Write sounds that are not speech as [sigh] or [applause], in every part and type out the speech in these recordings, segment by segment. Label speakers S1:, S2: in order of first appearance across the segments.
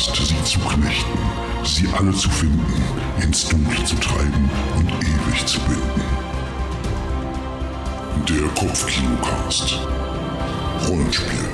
S1: Last, sie zu knechten, sie alle zu finden, ins Dunkle zu treiben und ewig zu binden. Der Kopfkinocast. Rollenspiel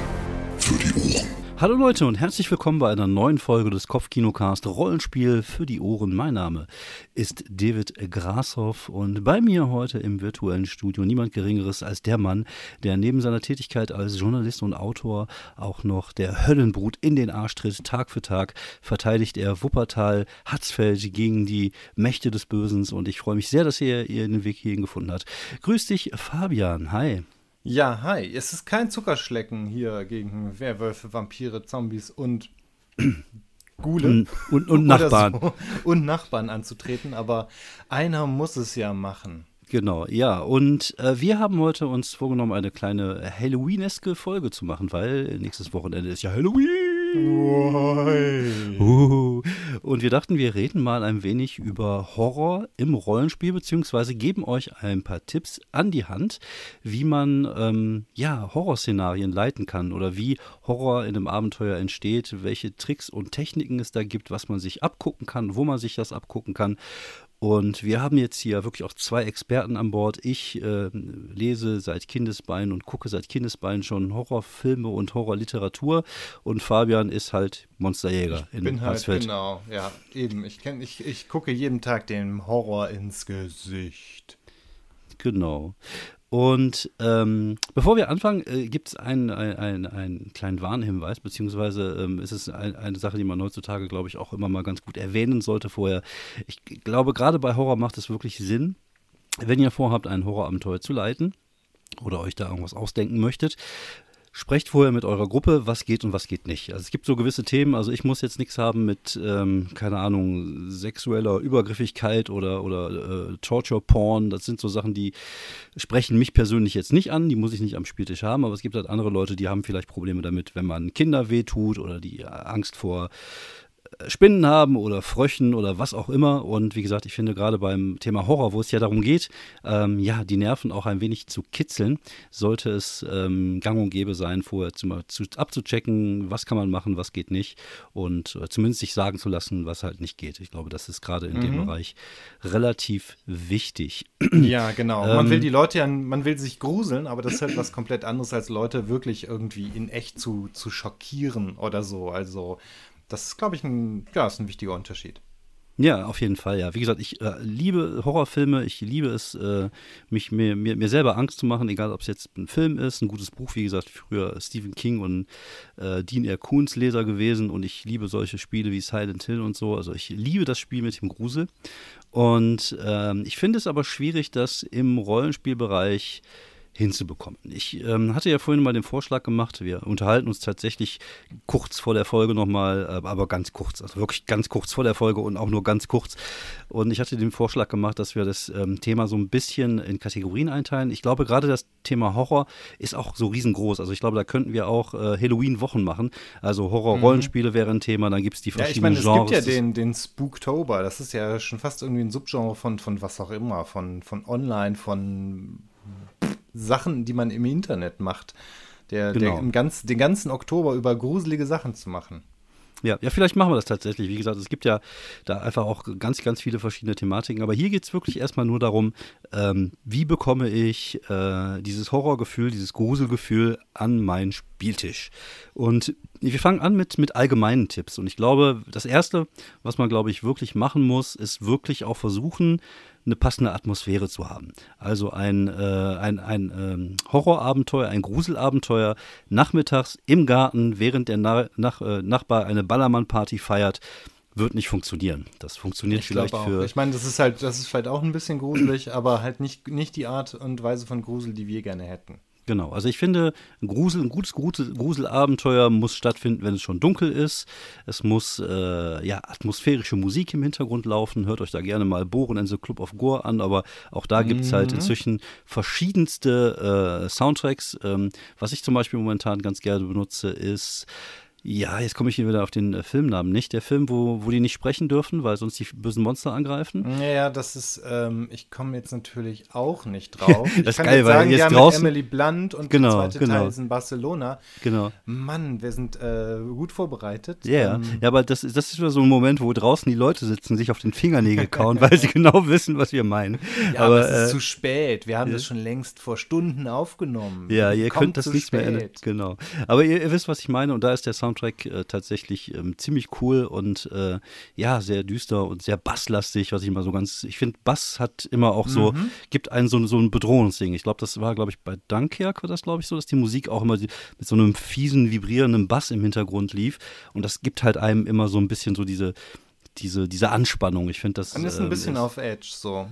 S1: für die Ohren.
S2: Hallo Leute und herzlich willkommen bei einer neuen Folge des Kopfkinocast Rollenspiel für die Ohren. Mein Name ist David Grashoff und bei mir heute im virtuellen Studio niemand Geringeres als der Mann, der neben seiner Tätigkeit als Journalist und Autor auch noch der Höllenbrut in den Arsch tritt. Tag für Tag verteidigt er Wuppertal, Hatzfeld gegen die Mächte des Bösens und ich freue mich sehr, dass ihr, ihr den Weg hierhin gefunden habt. Grüß dich, Fabian. Hi.
S3: Ja, hi. Es ist kein Zuckerschlecken hier gegen Werwölfe, Vampire, Zombies und [clears throat] Gule.
S2: Und, und, und Nachbarn.
S3: So. [laughs] Und Nachbarn anzutreten, aber einer muss es ja machen.
S2: Genau, ja. Und äh, wir haben heute uns vorgenommen, eine kleine Halloween-eske Folge zu machen, weil nächstes Wochenende ist ja Halloween. Und wir dachten, wir reden mal ein wenig über Horror im Rollenspiel, beziehungsweise geben euch ein paar Tipps an die Hand, wie man ähm, ja, Horrorszenarien leiten kann oder wie Horror in einem Abenteuer entsteht, welche Tricks und Techniken es da gibt, was man sich abgucken kann, wo man sich das abgucken kann. Und wir haben jetzt hier wirklich auch zwei Experten an Bord. Ich äh, lese seit Kindesbeinen und gucke seit Kindesbeinen schon Horrorfilme und Horrorliteratur. Und Fabian ist halt Monsterjäger
S3: ich in bin halt, Genau, ja, eben. Ich, kenn, ich, ich gucke jeden Tag dem Horror ins Gesicht.
S2: Genau. Und ähm, bevor wir anfangen, äh, gibt es einen, einen, einen kleinen Warnhinweis, beziehungsweise ähm, ist es ein, eine Sache, die man heutzutage, glaube ich, auch immer mal ganz gut erwähnen sollte vorher. Ich glaube, gerade bei Horror macht es wirklich Sinn, wenn ihr vorhabt, ein Horrorabenteuer zu leiten oder euch da irgendwas ausdenken möchtet, Sprecht vorher mit eurer Gruppe, was geht und was geht nicht. Also es gibt so gewisse Themen, also ich muss jetzt nichts haben mit, ähm, keine Ahnung, sexueller Übergriffigkeit oder, oder äh, Torture-Porn. Das sind so Sachen, die sprechen mich persönlich jetzt nicht an, die muss ich nicht am Spieltisch haben, aber es gibt halt andere Leute, die haben vielleicht Probleme damit, wenn man Kinder wehtut oder die Angst vor Spinnen haben oder Fröchen oder was auch immer. Und wie gesagt, ich finde gerade beim Thema Horror, wo es ja darum geht, ähm, ja, die Nerven auch ein wenig zu kitzeln, sollte es ähm, gang und gäbe sein, vorher zu, zu, abzuchecken, was kann man machen, was geht nicht und äh, zumindest sich sagen zu lassen, was halt nicht geht. Ich glaube, das ist gerade in mhm. dem Bereich relativ wichtig. [clears throat]
S3: Ja, genau. Ähm, man will die Leute ja, man will sich gruseln, aber das ist halt was komplett anderes, als Leute wirklich irgendwie in echt zu, zu schockieren oder so. Also das ist, glaube ich, ein, ja, ist ein wichtiger Unterschied.
S2: Ja, auf jeden Fall, ja. Wie gesagt, ich äh, liebe Horrorfilme, ich liebe es, äh, mich mir, mir, mir selber Angst zu machen, egal ob es jetzt ein Film ist, ein gutes Buch, wie gesagt, früher Stephen King und äh, Dean R. Koons Leser gewesen und ich liebe solche Spiele wie Silent Hill und so. Also ich liebe das Spiel mit dem Grusel. Und ähm, ich finde es aber schwierig, dass im Rollenspielbereich hinzubekommen. Ich ähm, hatte ja vorhin mal den Vorschlag gemacht, wir unterhalten uns tatsächlich kurz vor der Folge nochmal, äh, aber ganz kurz, also wirklich ganz kurz vor der Folge und auch nur ganz kurz. Und ich hatte den Vorschlag gemacht, dass wir das ähm, Thema so ein bisschen in Kategorien einteilen. Ich glaube, gerade das Thema Horror ist auch so riesengroß. Also ich glaube, da könnten wir auch äh, Halloween-Wochen machen. Also Horror-Rollenspiele mhm. wäre ein Thema, dann gibt es die verschiedenen
S3: ja, ich
S2: meine,
S3: es gibt ja den, den Spooktober, das ist ja schon fast irgendwie ein Subgenre von, von was auch immer, von, von Online, von Sachen, die man im Internet macht. Der, genau. der im ganz, den ganzen Oktober über gruselige Sachen zu machen.
S2: Ja, ja, vielleicht machen wir das tatsächlich. Wie gesagt, es gibt ja da einfach auch ganz, ganz viele verschiedene Thematiken. Aber hier geht es wirklich erstmal nur darum, ähm, wie bekomme ich äh, dieses Horrorgefühl, dieses Gruselgefühl an meinen Spieltisch. Und wir fangen an mit, mit allgemeinen Tipps. Und ich glaube, das Erste, was man, glaube ich, wirklich machen muss, ist wirklich auch versuchen, eine passende Atmosphäre zu haben. Also ein, äh, ein, ein ähm, Horrorabenteuer, ein Gruselabenteuer nachmittags im Garten, während der Na nach, äh, Nachbar eine Ballermann-Party feiert, wird nicht funktionieren. Das funktioniert ich vielleicht für.
S3: Ich meine, das ist halt, das ist vielleicht auch ein bisschen gruselig, aber halt nicht, nicht die Art und Weise von Grusel, die wir gerne hätten.
S2: Genau, also ich finde, ein, Grusel, ein gutes Grusel, Gruselabenteuer muss stattfinden, wenn es schon dunkel ist. Es muss äh, ja atmosphärische Musik im Hintergrund laufen. Hört euch da gerne mal Bohren in the Club of Gore an, aber auch da gibt es halt mhm. inzwischen verschiedenste äh, Soundtracks. Ähm, was ich zum Beispiel momentan ganz gerne benutze, ist Ja, jetzt komme ich hier wieder auf den äh, Filmnamen. Nicht der Film, wo, wo die nicht sprechen dürfen, weil sonst die bösen Monster angreifen?
S3: Ja, das ist, ähm, ich komme jetzt natürlich auch nicht drauf. [laughs]
S2: das ist geil, weil jetzt draußen.
S3: Emily Blunt und
S2: genau,
S3: der zweite
S2: genau.
S3: Teil ist in Barcelona.
S2: Genau.
S3: Mann, wir sind äh, gut vorbereitet.
S2: Yeah. Ähm, ja, aber das, das ist wieder so ein Moment, wo draußen die Leute sitzen, sich auf den Fingernägel kauen, [laughs] weil sie genau wissen, was wir meinen.
S3: Ja, aber, aber es ist äh, zu spät. Wir haben das schon längst vor Stunden aufgenommen.
S2: Ja, ihr Kommt könnt das nicht spät. mehr ändern. Genau. Aber ihr, ihr, wisst, was ich meine und da ist der Soundtrack äh, tatsächlich ähm, ziemlich cool und äh, ja, sehr düster und sehr basslastig, was ich immer so ganz, ich finde, Bass hat immer auch so, mhm. gibt einen so, so ein Bedrohungsding. Ich glaube, das war, glaube ich, bei Dunkirk war das, glaube ich, so, dass die Musik auch immer die, mit so einem fiesen, vibrierenden Bass im Hintergrund lief und das gibt halt einem immer so ein bisschen so diese, diese, diese Anspannung. Ich finde das.
S3: Man ist ein ähm, bisschen ist, auf Edge, so.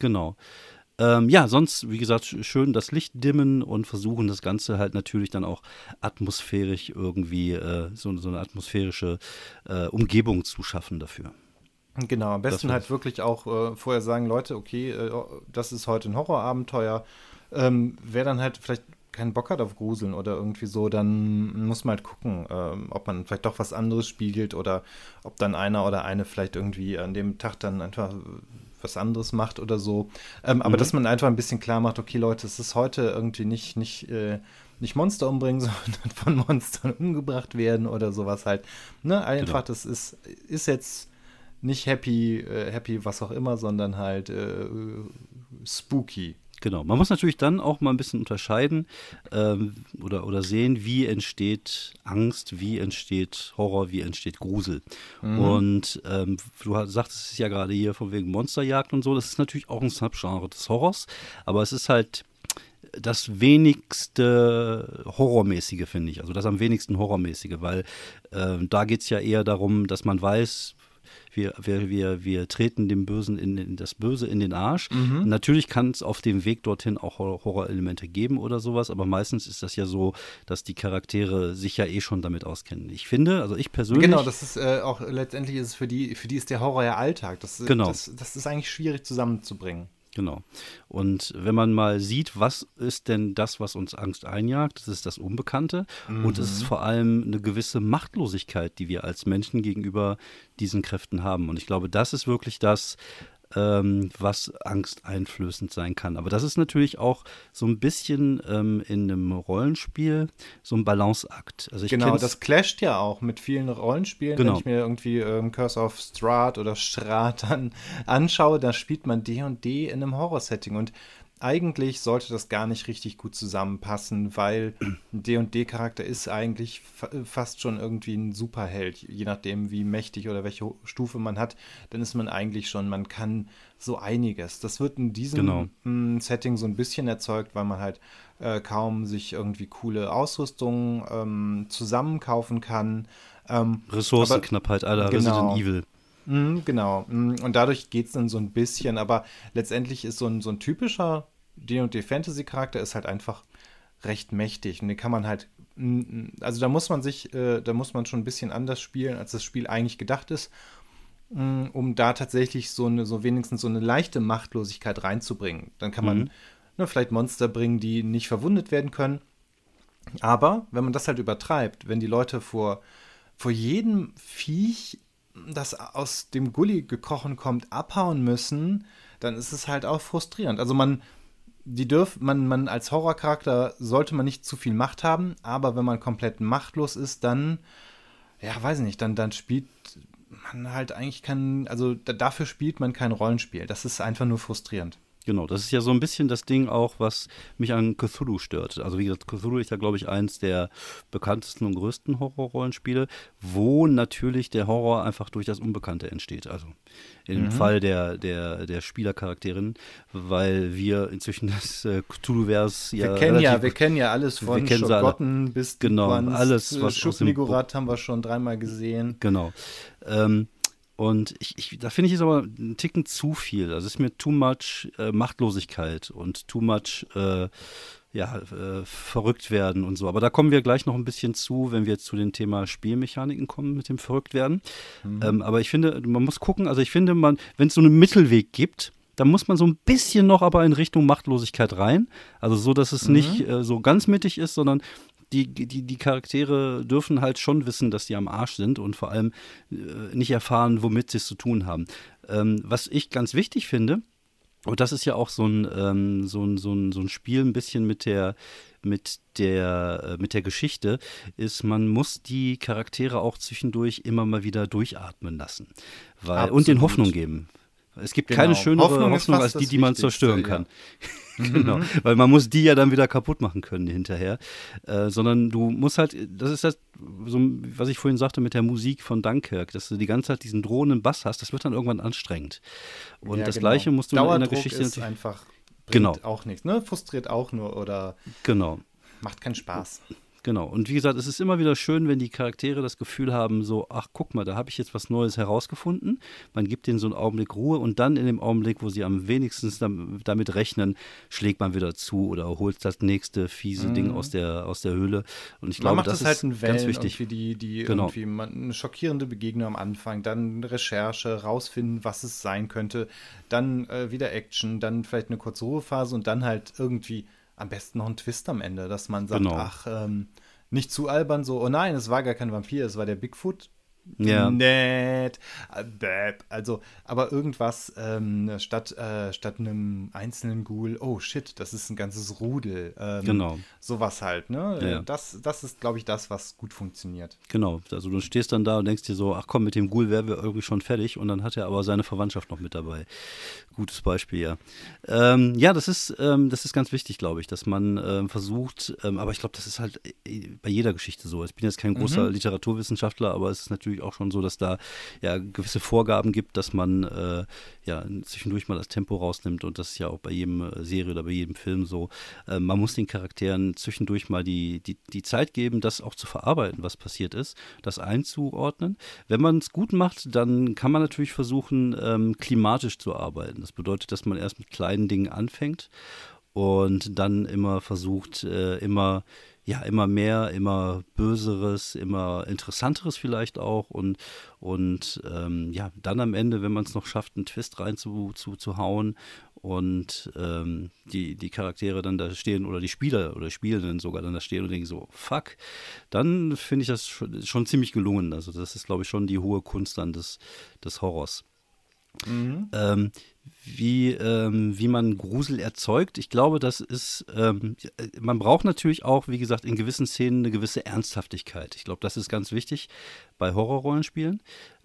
S2: Genau. Ähm, ja, sonst, wie gesagt, schön das Licht dimmen und versuchen das Ganze halt natürlich dann auch atmosphärisch irgendwie, äh, so, so, eine atmosphärische äh, Umgebung zu schaffen dafür.
S3: Genau, am besten halt wirklich auch äh, vorher sagen, Leute, okay, äh, das ist heute ein Horrorabenteuer. Ähm, wer dann halt vielleicht keinen Bock hat auf Gruseln oder irgendwie so, dann muss man halt gucken, ähm, ob man vielleicht doch was anderes spiegelt oder ob dann einer oder eine vielleicht irgendwie an dem Tag dann einfach was anderes macht oder so. Ähm, mhm. Aber dass man einfach ein bisschen klar macht, okay, Leute, es ist heute irgendwie nicht, nicht, äh, nicht Monster umbringen, [laughs] sondern von Monstern umgebracht werden oder sowas halt. Ne? Einfach, genau. das ist, ist jetzt nicht happy, äh, happy, was auch immer, sondern halt äh, spooky.
S2: Genau, man muss natürlich dann auch mal ein bisschen unterscheiden ähm, oder, oder sehen, wie entsteht Angst, wie entsteht Horror, wie entsteht Grusel. Mhm. Und ähm, du sagtest es ja gerade hier von wegen Monsterjagd und so, das ist natürlich auch ein Subgenre des Horrors, aber es ist halt das wenigste Horrormäßige, finde ich. Also das am wenigsten Horrormäßige, weil äh, da geht es ja eher darum, dass man weiß, wir, wir, wir, wir treten dem Bösen in, in das Böse in den Arsch. Mhm. Natürlich kann es auf dem Weg dorthin auch Horrorelemente geben oder sowas, aber meistens ist das ja so, dass die Charaktere sich ja eh schon damit auskennen. Ich finde, also ich persönlich.
S3: Genau, das ist äh, auch letztendlich ist es für die, für die ist der Horror ja Alltag. Das,
S2: genau.
S3: das, das ist eigentlich schwierig zusammenzubringen.
S2: Genau. Und wenn man mal sieht, was ist denn das, was uns Angst einjagt, das ist das Unbekannte mhm. und es ist vor allem eine gewisse Machtlosigkeit, die wir als Menschen gegenüber diesen Kräften haben. Und ich glaube, das ist wirklich das, ähm, was angsteinflößend sein kann. Aber das ist natürlich auch so ein bisschen ähm, in einem Rollenspiel so ein Balanceakt.
S3: Also genau, das clasht ja auch mit vielen Rollenspielen.
S2: Genau.
S3: Wenn ich mir irgendwie ähm, Curse of Strahd oder Strahd [laughs] an, anschaue, da spielt man D und D in einem Horror-Setting. Und eigentlich sollte das gar nicht richtig gut zusammenpassen, weil [clears throat] ein D&D-Charakter ist eigentlich fa fast schon irgendwie ein Superheld, je nachdem wie mächtig oder welche Stufe man hat, dann ist man eigentlich schon, man kann so einiges. Das wird in diesem genau. Hm, Setting so ein bisschen erzeugt, weil man halt äh, kaum sich irgendwie coole Ausrüstung ähm, zusammenkaufen kann.
S2: Ähm, Ressourcenknappheit aller genau. Resident Evil.
S3: Mhm, genau. Mhm, und dadurch geht es dann so ein bisschen, aber letztendlich ist so ein, so ein typischer D&D-Fantasy-Charakter ist halt einfach recht mächtig und den kann man halt, also da muss man sich, äh, da muss man schon ein bisschen anders spielen, als das Spiel eigentlich gedacht ist, um da tatsächlich so eine, so wenigstens so eine leichte Machtlosigkeit reinzubringen. Dann kann man mhm. ne, vielleicht Monster bringen, die nicht verwundet werden können. Aber wenn man das halt übertreibt, wenn die Leute vor, vor jedem Viech das aus dem Gully gekrochen kommt, abhauen müssen, dann ist es halt auch frustrierend. Also man, die dürf, man, man als Horrorcharakter sollte man nicht zu viel Macht haben, aber wenn man komplett machtlos ist, dann, ja, weiß ich nicht, dann, dann spielt man halt eigentlich kein, also dafür spielt man kein Rollenspiel. Das ist einfach nur frustrierend.
S2: Genau, das ist ja so ein bisschen das Ding auch, was mich an Cthulhu stört. Also wie gesagt, Cthulhu ist ja, glaube ich, eins der bekanntesten und größten Horrorrollenspiele, wo natürlich der Horror einfach durch das Unbekannte entsteht. Also in mhm. Fall der, der, der Spielercharakterin, weil wir inzwischen [laughs] das äh, Cthulhu-Vers
S3: ja. Wir kennen ja, wir kennen ja alles von
S2: Schogotten
S3: bis
S2: genau, alles,
S3: was Schubnigurat haben wir schon dreimal gesehen.
S2: Genau. Ähm, und ich, ich da finde ich es aber einen Ticken zu viel. Also es ist mir too much äh, Machtlosigkeit und too much äh, ja, äh, verrückt werden und so. Aber da kommen wir gleich noch ein bisschen zu, wenn wir zu dem Thema Spielmechaniken kommen mit dem Verrücktwerden. Mhm. Ähm, aber ich finde, man muss gucken, also ich finde, man, wenn es so einen Mittelweg gibt, dann muss man so ein bisschen noch aber in Richtung Machtlosigkeit rein. Also so, dass es mhm. nicht äh, so ganz mittig ist, sondern die, die, die Charaktere dürfen halt schon wissen, dass die am Arsch sind und vor allem äh, nicht erfahren, womit sie es zu tun haben. Ähm, was ich ganz wichtig finde, und das ist ja auch so ein, ähm, so ein, so ein, so ein Spiel ein bisschen mit der, mit der, äh, mit der Geschichte, ist, man muss die Charaktere auch zwischendurch immer mal wieder durchatmen lassen. Weil, und den Hoffnung geben. Es gibt genau. keine schönere Hoffnung, Hoffnung als die, die man zerstören kann. Ja. [laughs] genau, weil man muss die ja dann wieder kaputt machen können hinterher. Äh, sondern du musst halt, das ist das, so, was ich vorhin sagte mit der Musik von Dunkirk, dass du die ganze Zeit diesen drohenden Bass hast, das wird dann irgendwann anstrengend. Und ja, das genau. Gleiche musst du
S3: Dauerdruck
S2: in
S3: der Geschichte ist einfach
S2: genau.
S3: auch nichts, ne? Frustriert auch nur oder
S2: genau.
S3: macht keinen Spaß.
S2: Genau. Und wie gesagt, es ist immer wieder schön, wenn die Charaktere das Gefühl haben, so, ach, guck mal, da habe ich jetzt was Neues herausgefunden. Man gibt denen so einen Augenblick Ruhe und dann in dem Augenblick, wo sie am wenigsten damit rechnen, schlägt man wieder zu oder holt das nächste fiese mhm. Ding aus der, aus der Höhle. Und ich man glaube, das, das halt ist ganz wichtig.
S3: Die, die genau. irgendwie eine schockierende Begegnung am Anfang, dann Recherche, rausfinden, was es sein könnte, dann äh, wieder Action, dann vielleicht eine kurze Ruhephase und dann halt irgendwie am besten noch ein Twist am Ende, dass man sagt, genau. ach, ähm, nicht zu albern, so, oh nein, es war gar kein Vampir, es war der Bigfoot ja. nett. Äh, also, aber irgendwas ähm, statt, äh, statt einem einzelnen Ghoul, oh shit, das ist ein ganzes Rudel. Ähm,
S2: genau.
S3: Sowas halt, ne? Ja. Das, das ist, glaube ich, das, was gut funktioniert.
S2: Genau. Also du stehst dann da und denkst dir so, ach komm, mit dem Ghoul wären wir irgendwie schon fertig und dann hat er aber seine Verwandtschaft noch mit dabei. Gutes Beispiel, ja. Ähm, ja, das ist, ähm, das ist ganz wichtig, glaube ich, dass man ähm, versucht, ähm, aber ich glaube, das ist halt äh, bei jeder Geschichte so. Ich bin jetzt kein großer mhm. Literaturwissenschaftler, aber es ist natürlich natürlich auch schon so, dass da ja gewisse Vorgaben gibt, dass man äh, ja zwischendurch mal das Tempo rausnimmt und das ist ja auch bei jedem äh, Serie oder bei jedem Film so. Äh, man muss den Charakteren zwischendurch mal die, die, die Zeit geben, das auch zu verarbeiten, was passiert ist, das einzuordnen. Wenn man es gut macht, dann kann man natürlich versuchen, ähm, klimatisch zu arbeiten. Das bedeutet, dass man erst mit kleinen Dingen anfängt und dann immer versucht, äh, immer ja immer mehr, immer Böseres, immer Interessanteres vielleicht auch und, und ähm, ja, dann am Ende, wenn man es noch schafft, einen Twist rein zu, zu, zu hauen und ähm, die, die Charaktere dann da stehen oder die Spieler oder Spielenden sogar dann da stehen und denken so, fuck, dann finde ich das schon, schon, ziemlich gelungen. Also das ist, glaube ich, schon die hohe Kunst dann des, des Horrors. Mhm. Ähm, wie, ähm, wie man Grusel erzeugt. Ich glaube, das ist, ähm, man braucht natürlich auch, wie gesagt, in gewissen Szenen eine gewisse Ernsthaftigkeit. Ich glaube, das ist ganz wichtig bei Horrorrollenspielen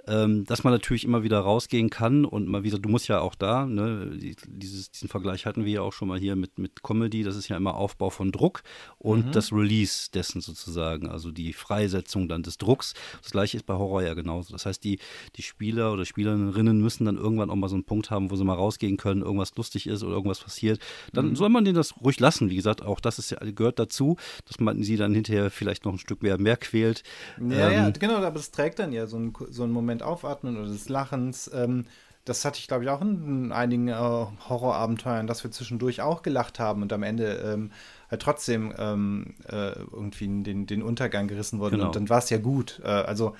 S2: ähm, dass man natürlich immer wieder rausgehen kann und mal wieder, du musst ja auch da, ne, dieses, diesen Vergleich hatten wir ja auch schon mal hier mit, mit Comedy, das ist ja immer Aufbau von Druck und mhm. das Release dessen sozusagen, also die Freisetzung dann des Drucks. Das gleiche ist bei Horror ja genauso. Das heißt, die, die Spieler oder Spielerinnen müssen dann irgendwann auch mal so einen Punkt haben, wo sie mal rausgehen können, irgendwas lustig ist oder irgendwas passiert. Dann mhm. soll man denen das ruhig lassen. Wie gesagt, auch das ist ja, gehört dazu, dass man sie dann hinterher vielleicht noch ein Stück mehr, mehr quält.
S3: Ja, ähm, ja, genau, aber es trägt dann ja so einen, so einen Moment aufatmen oder des Lachens. Ähm, das hatte ich, glaube ich, auch in, einigen äh, Horrorabenteuern, dass wir zwischendurch auch gelacht haben und am Ende ähm, halt trotzdem ähm, äh, irgendwie den, den Untergang gerissen wurden. Genau. Und dann war es ja gut. Äh, also,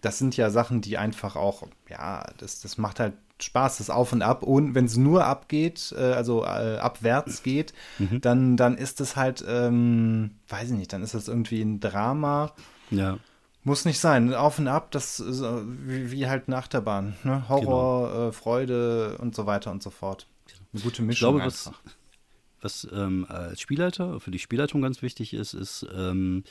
S3: das sind ja Sachen, die einfach auch, ja, das, das macht halt Spaß, das Auf und Ab. Und wenn es nur abgeht, äh, also äh, abwärts geht, mhm. dann, dann ist es halt, ähm, weiß ich nicht, dann ist das irgendwie ein Drama.
S2: Ja.
S3: Muss nicht sein. Auf und ab, das ist wie, wie halt eine Achterbahn. Ne? Horror, genau. äh, Freude und so weiter und so fort. Eine gute Mischung.
S2: Ich glaube, was, was ähm, als Spielleiter, für die Spielleitung ganz wichtig ist, ist ähm,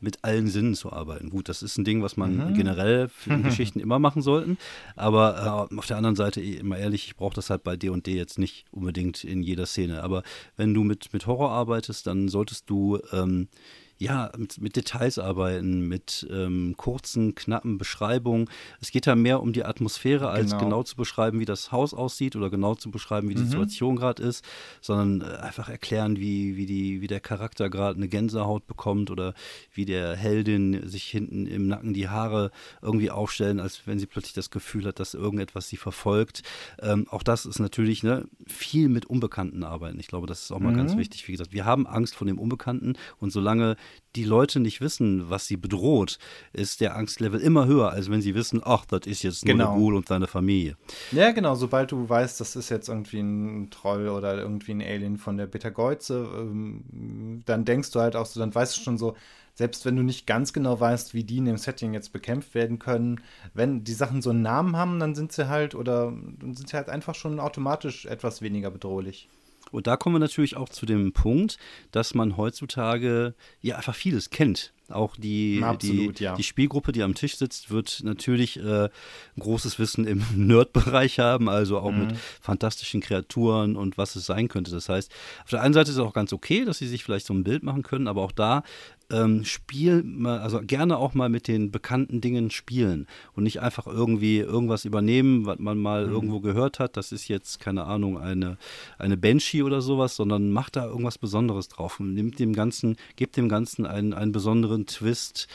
S2: mit allen Sinnen zu arbeiten. Gut, das ist ein Ding, was man mhm. generell für [laughs] Geschichten immer machen sollten. Aber äh, auf der anderen Seite, immer ehrlich, ich brauche das halt bei D&D jetzt nicht unbedingt in jeder Szene. Aber wenn du mit, mit Horror arbeitest, dann solltest du ähm, ja, mit, mit, Details arbeiten, mit ähm, kurzen, knappen Beschreibungen. Es geht da mehr um die Atmosphäre, als genau. genau zu beschreiben, wie das Haus aussieht oder genau zu beschreiben, wie die mhm. Situation gerade ist, sondern äh, einfach erklären, wie, wie, die, wie der Charakter gerade eine Gänsehaut bekommt oder wie der Heldin sich hinten im Nacken die Haare irgendwie aufstellen, als wenn sie plötzlich das Gefühl hat, dass irgendetwas sie verfolgt. Ähm, auch das ist natürlich ne, viel mit Unbekannten arbeiten. Ich glaube, das ist auch mal mhm. ganz wichtig. Wie gesagt, wir haben Angst vor dem Unbekannten und solange die Leute nicht wissen, was sie bedroht, ist der Angstlevel immer höher, als wenn sie wissen, ach, das ist jetzt nur genau. der Ghoul und seine Familie.
S3: Ja, genau. Sobald du weißt, das ist jetzt irgendwie ein Troll oder irgendwie ein Alien von der Bittergeuze, ähm, dann denkst du halt auch so, dann weißt du schon so, selbst wenn du nicht ganz genau weißt, wie die in dem Setting jetzt bekämpft werden können, wenn die Sachen so einen Namen haben, dann sind sie halt oder dann sind sie halt einfach schon automatisch etwas weniger bedrohlich.
S2: Und da kommen wir natürlich auch zu dem Punkt, dass man heutzutage ja einfach vieles kennt. Auch die, Absolut, die, ja. die Spielgruppe, die am Tisch sitzt, wird natürlich äh, großes Wissen im [laughs] Nerd-Bereich haben, also auch mhm. mit fantastischen Kreaturen und was es sein könnte. Das heißt, auf der einen Seite ist es auch ganz okay, dass sie sich vielleicht so ein Bild machen können, aber auch da ähm, Spiel, also gerne auch mal mit den bekannten Dingen spielen und nicht einfach irgendwie irgendwas übernehmen, was man mal mhm. irgendwo gehört hat. Das ist jetzt, keine Ahnung, eine, eine Banshee oder sowas, sondern macht da irgendwas Besonderes drauf und nimmt dem Ganzen, gibt dem Ganzen einen, einen besonderen Twist.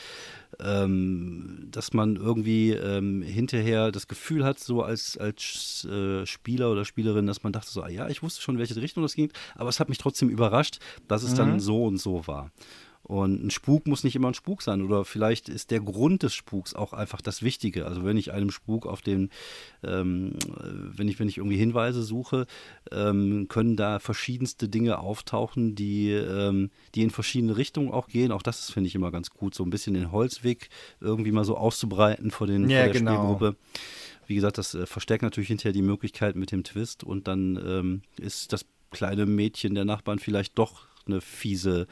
S2: Ähm, dass man irgendwie ähm, hinterher das Gefühl hat, so als, als äh, Spieler oder Spielerin, dass man dachte so, ah, ja, ich wusste schon, welche Richtung das ging, aber es hat mich trotzdem überrascht, dass es mhm. dann so und so war. Und ein Spuk muss nicht immer ein Spuk sein. Oder vielleicht ist der Grund des Spuks auch einfach das Wichtige. Also wenn ich einem Spuk auf den, ähm, wenn ich, wenn ich irgendwie Hinweise suche, ähm, können da verschiedenste Dinge auftauchen, die, ähm, die in verschiedene Richtungen auch gehen. Auch das finde ich immer ganz gut, so ein bisschen den Holzweg irgendwie mal so auszubreiten vor, den, ja, vor der genau. Spielgruppe. Wie gesagt, das äh, verstärkt natürlich hinterher die Möglichkeit mit dem Twist und dann ähm, ist das kleine Mädchen der Nachbarn vielleicht doch eine fiese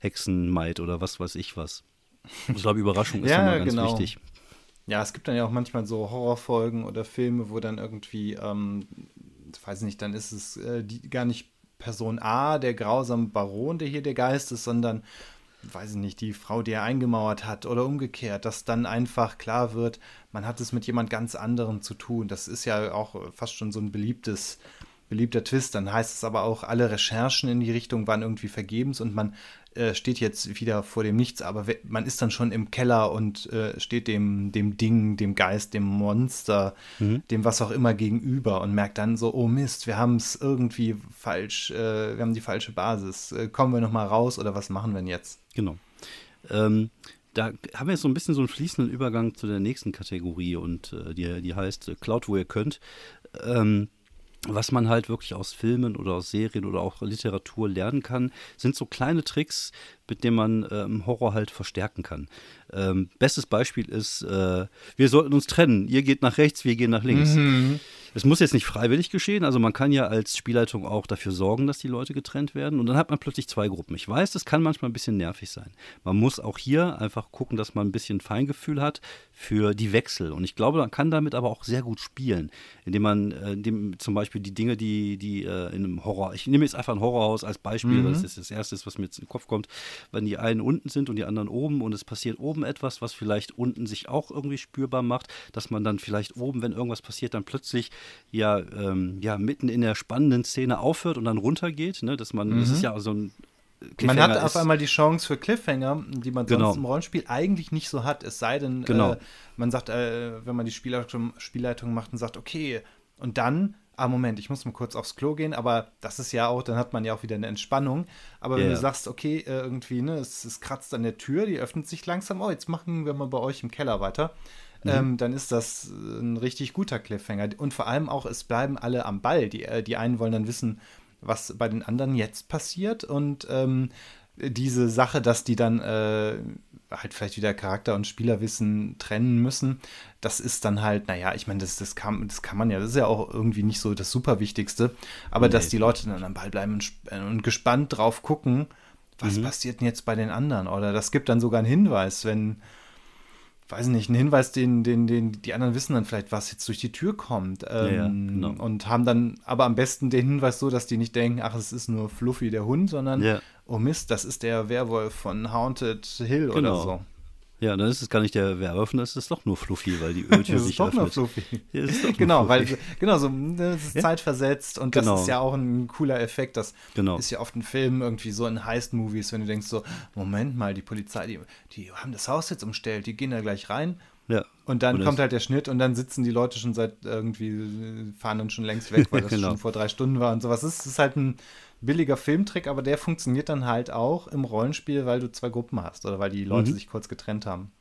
S2: Hexenmaid oder was weiß ich was. Ich glaube, Überraschung [laughs] ist ja, immer ganz genau. wichtig.
S3: Ja, es gibt dann ja auch manchmal so Horrorfolgen oder Filme, wo dann irgendwie, ähm, weiß nicht, dann ist es äh, die, gar nicht Person A, der grausame Baron, der hier der Geist ist, sondern, weiß ich nicht, die Frau, die er eingemauert hat oder umgekehrt, dass dann einfach klar wird, man hat es mit jemand ganz anderem zu tun. Das ist ja auch fast schon so ein beliebtes beliebter Twist. Dann heißt es aber auch, alle Recherchen in die Richtung waren irgendwie vergebens und man äh, steht jetzt wieder vor dem Nichts, aber man ist dann schon im Keller und äh, steht dem, dem Ding, dem Geist, dem Monster, mhm. dem was auch immer gegenüber und merkt dann so, oh Mist, wir haben es irgendwie falsch, äh, wir haben die falsche Basis. Äh, kommen wir nochmal raus oder was machen wir denn jetzt?
S2: Genau. Ähm, da haben wir jetzt so ein bisschen so einen fließenden Übergang zu der nächsten Kategorie und äh, die, die heißt Cloud, wo ihr könnt. Ähm, was man halt wirklich aus Filmen oder aus Serien oder auch Literatur lernen kann, sind so kleine Tricks, mit denen man ähm, Horror halt verstärken kann. Ähm, bestes Beispiel ist, äh, wir sollten uns trennen. Ihr geht nach rechts, wir gehen nach links. Mhm. Es muss jetzt nicht freiwillig geschehen, also man kann ja als Spielleitung auch dafür sorgen, dass die Leute getrennt werden und dann hat man plötzlich zwei Gruppen. Ich weiß, das kann manchmal ein bisschen nervig sein. Man muss auch hier einfach gucken, dass man ein bisschen Feingefühl hat für die Wechsel und ich glaube, man kann damit aber auch sehr gut spielen, indem man äh, indem zum Beispiel die Dinge, die, die äh, in einem Horror, ich nehme jetzt einfach ein Horrorhaus als Beispiel, mhm. das ist das Erste, was mir jetzt in den Kopf kommt, wenn die einen unten sind und die anderen oben und es passiert oben etwas, was vielleicht unten sich auch irgendwie spürbar macht, dass man dann vielleicht oben, wenn irgendwas passiert, dann plötzlich ja, ähm, ja mitten in der spannenden Szene aufhört und dann runtergeht. Ne? Dass man, mhm. das ist ja so ein
S3: man hat auf einmal die Chance für Cliffhanger, die man genau. sonst im Rollenspiel eigentlich nicht so hat. Es sei denn, genau. äh, man sagt, äh, wenn man die Spielleitung, Spielleitung macht und sagt, okay, und dann, ah, Moment, ich muss mal kurz aufs Klo gehen, aber das ist ja auch, dann hat man ja auch wieder eine Entspannung. Aber yeah. wenn du sagst, okay, äh, irgendwie, ne, es, es kratzt an der Tür, die öffnet sich langsam, oh, jetzt machen wir mal bei euch im Keller weiter mhm. ähm, dann ist das ein richtig guter Cliffhanger. Und vor allem auch, es bleiben alle am Ball. Die, äh, die einen wollen dann wissen, was bei den anderen jetzt passiert und ähm, diese Sache, dass die dann äh, halt vielleicht wieder Charakter und Spielerwissen trennen müssen, das ist dann halt, naja, ich meine, das, das, kann, das kann man ja, das ist ja auch irgendwie nicht so das Superwichtigste, aber nee. dass die Leute dann am Ball bleiben und, und gespannt drauf gucken, was mhm. passiert denn jetzt bei den anderen? Oder das gibt dann sogar einen Hinweis, wenn weiß nicht, ein Hinweis, den, den, den die anderen wissen dann vielleicht, was jetzt durch die Tür kommt. Ähm, ja, ja, genau. Und haben dann aber am besten den Hinweis so, dass die nicht denken, ach, es ist nur Fluffy der Hund, sondern, ja. Oh Mist, das ist der Werwolf von Haunted Hill genau. oder so.
S2: Ja, dann ist es gar nicht der Werwolf, dann ist es doch nur Fluffy, weil die [laughs] Öltür sich
S3: doch öffnet. Nur Fluffy. Ja, ist doch genau, Fluffy. weil genau so das ist ja? zeitversetzt und genau. das ist ja auch ein cooler Effekt. Das genau. ist ja oft in Filmen irgendwie so in Heist-Movies, wenn du denkst so, Moment mal, die Polizei, die, die haben das Haus jetzt umstellt, die gehen da gleich rein. Ja. Und dann und kommt halt der Schnitt und dann sitzen die Leute schon seit irgendwie, fahren dann schon längst weg, weil [laughs] das genau. schon vor drei Stunden war und sowas. Es ist halt ein billiger Filmtrick, aber der funktioniert dann halt auch im Rollenspiel, weil du zwei Gruppen hast oder weil die Leute mhm. sich kurz getrennt haben.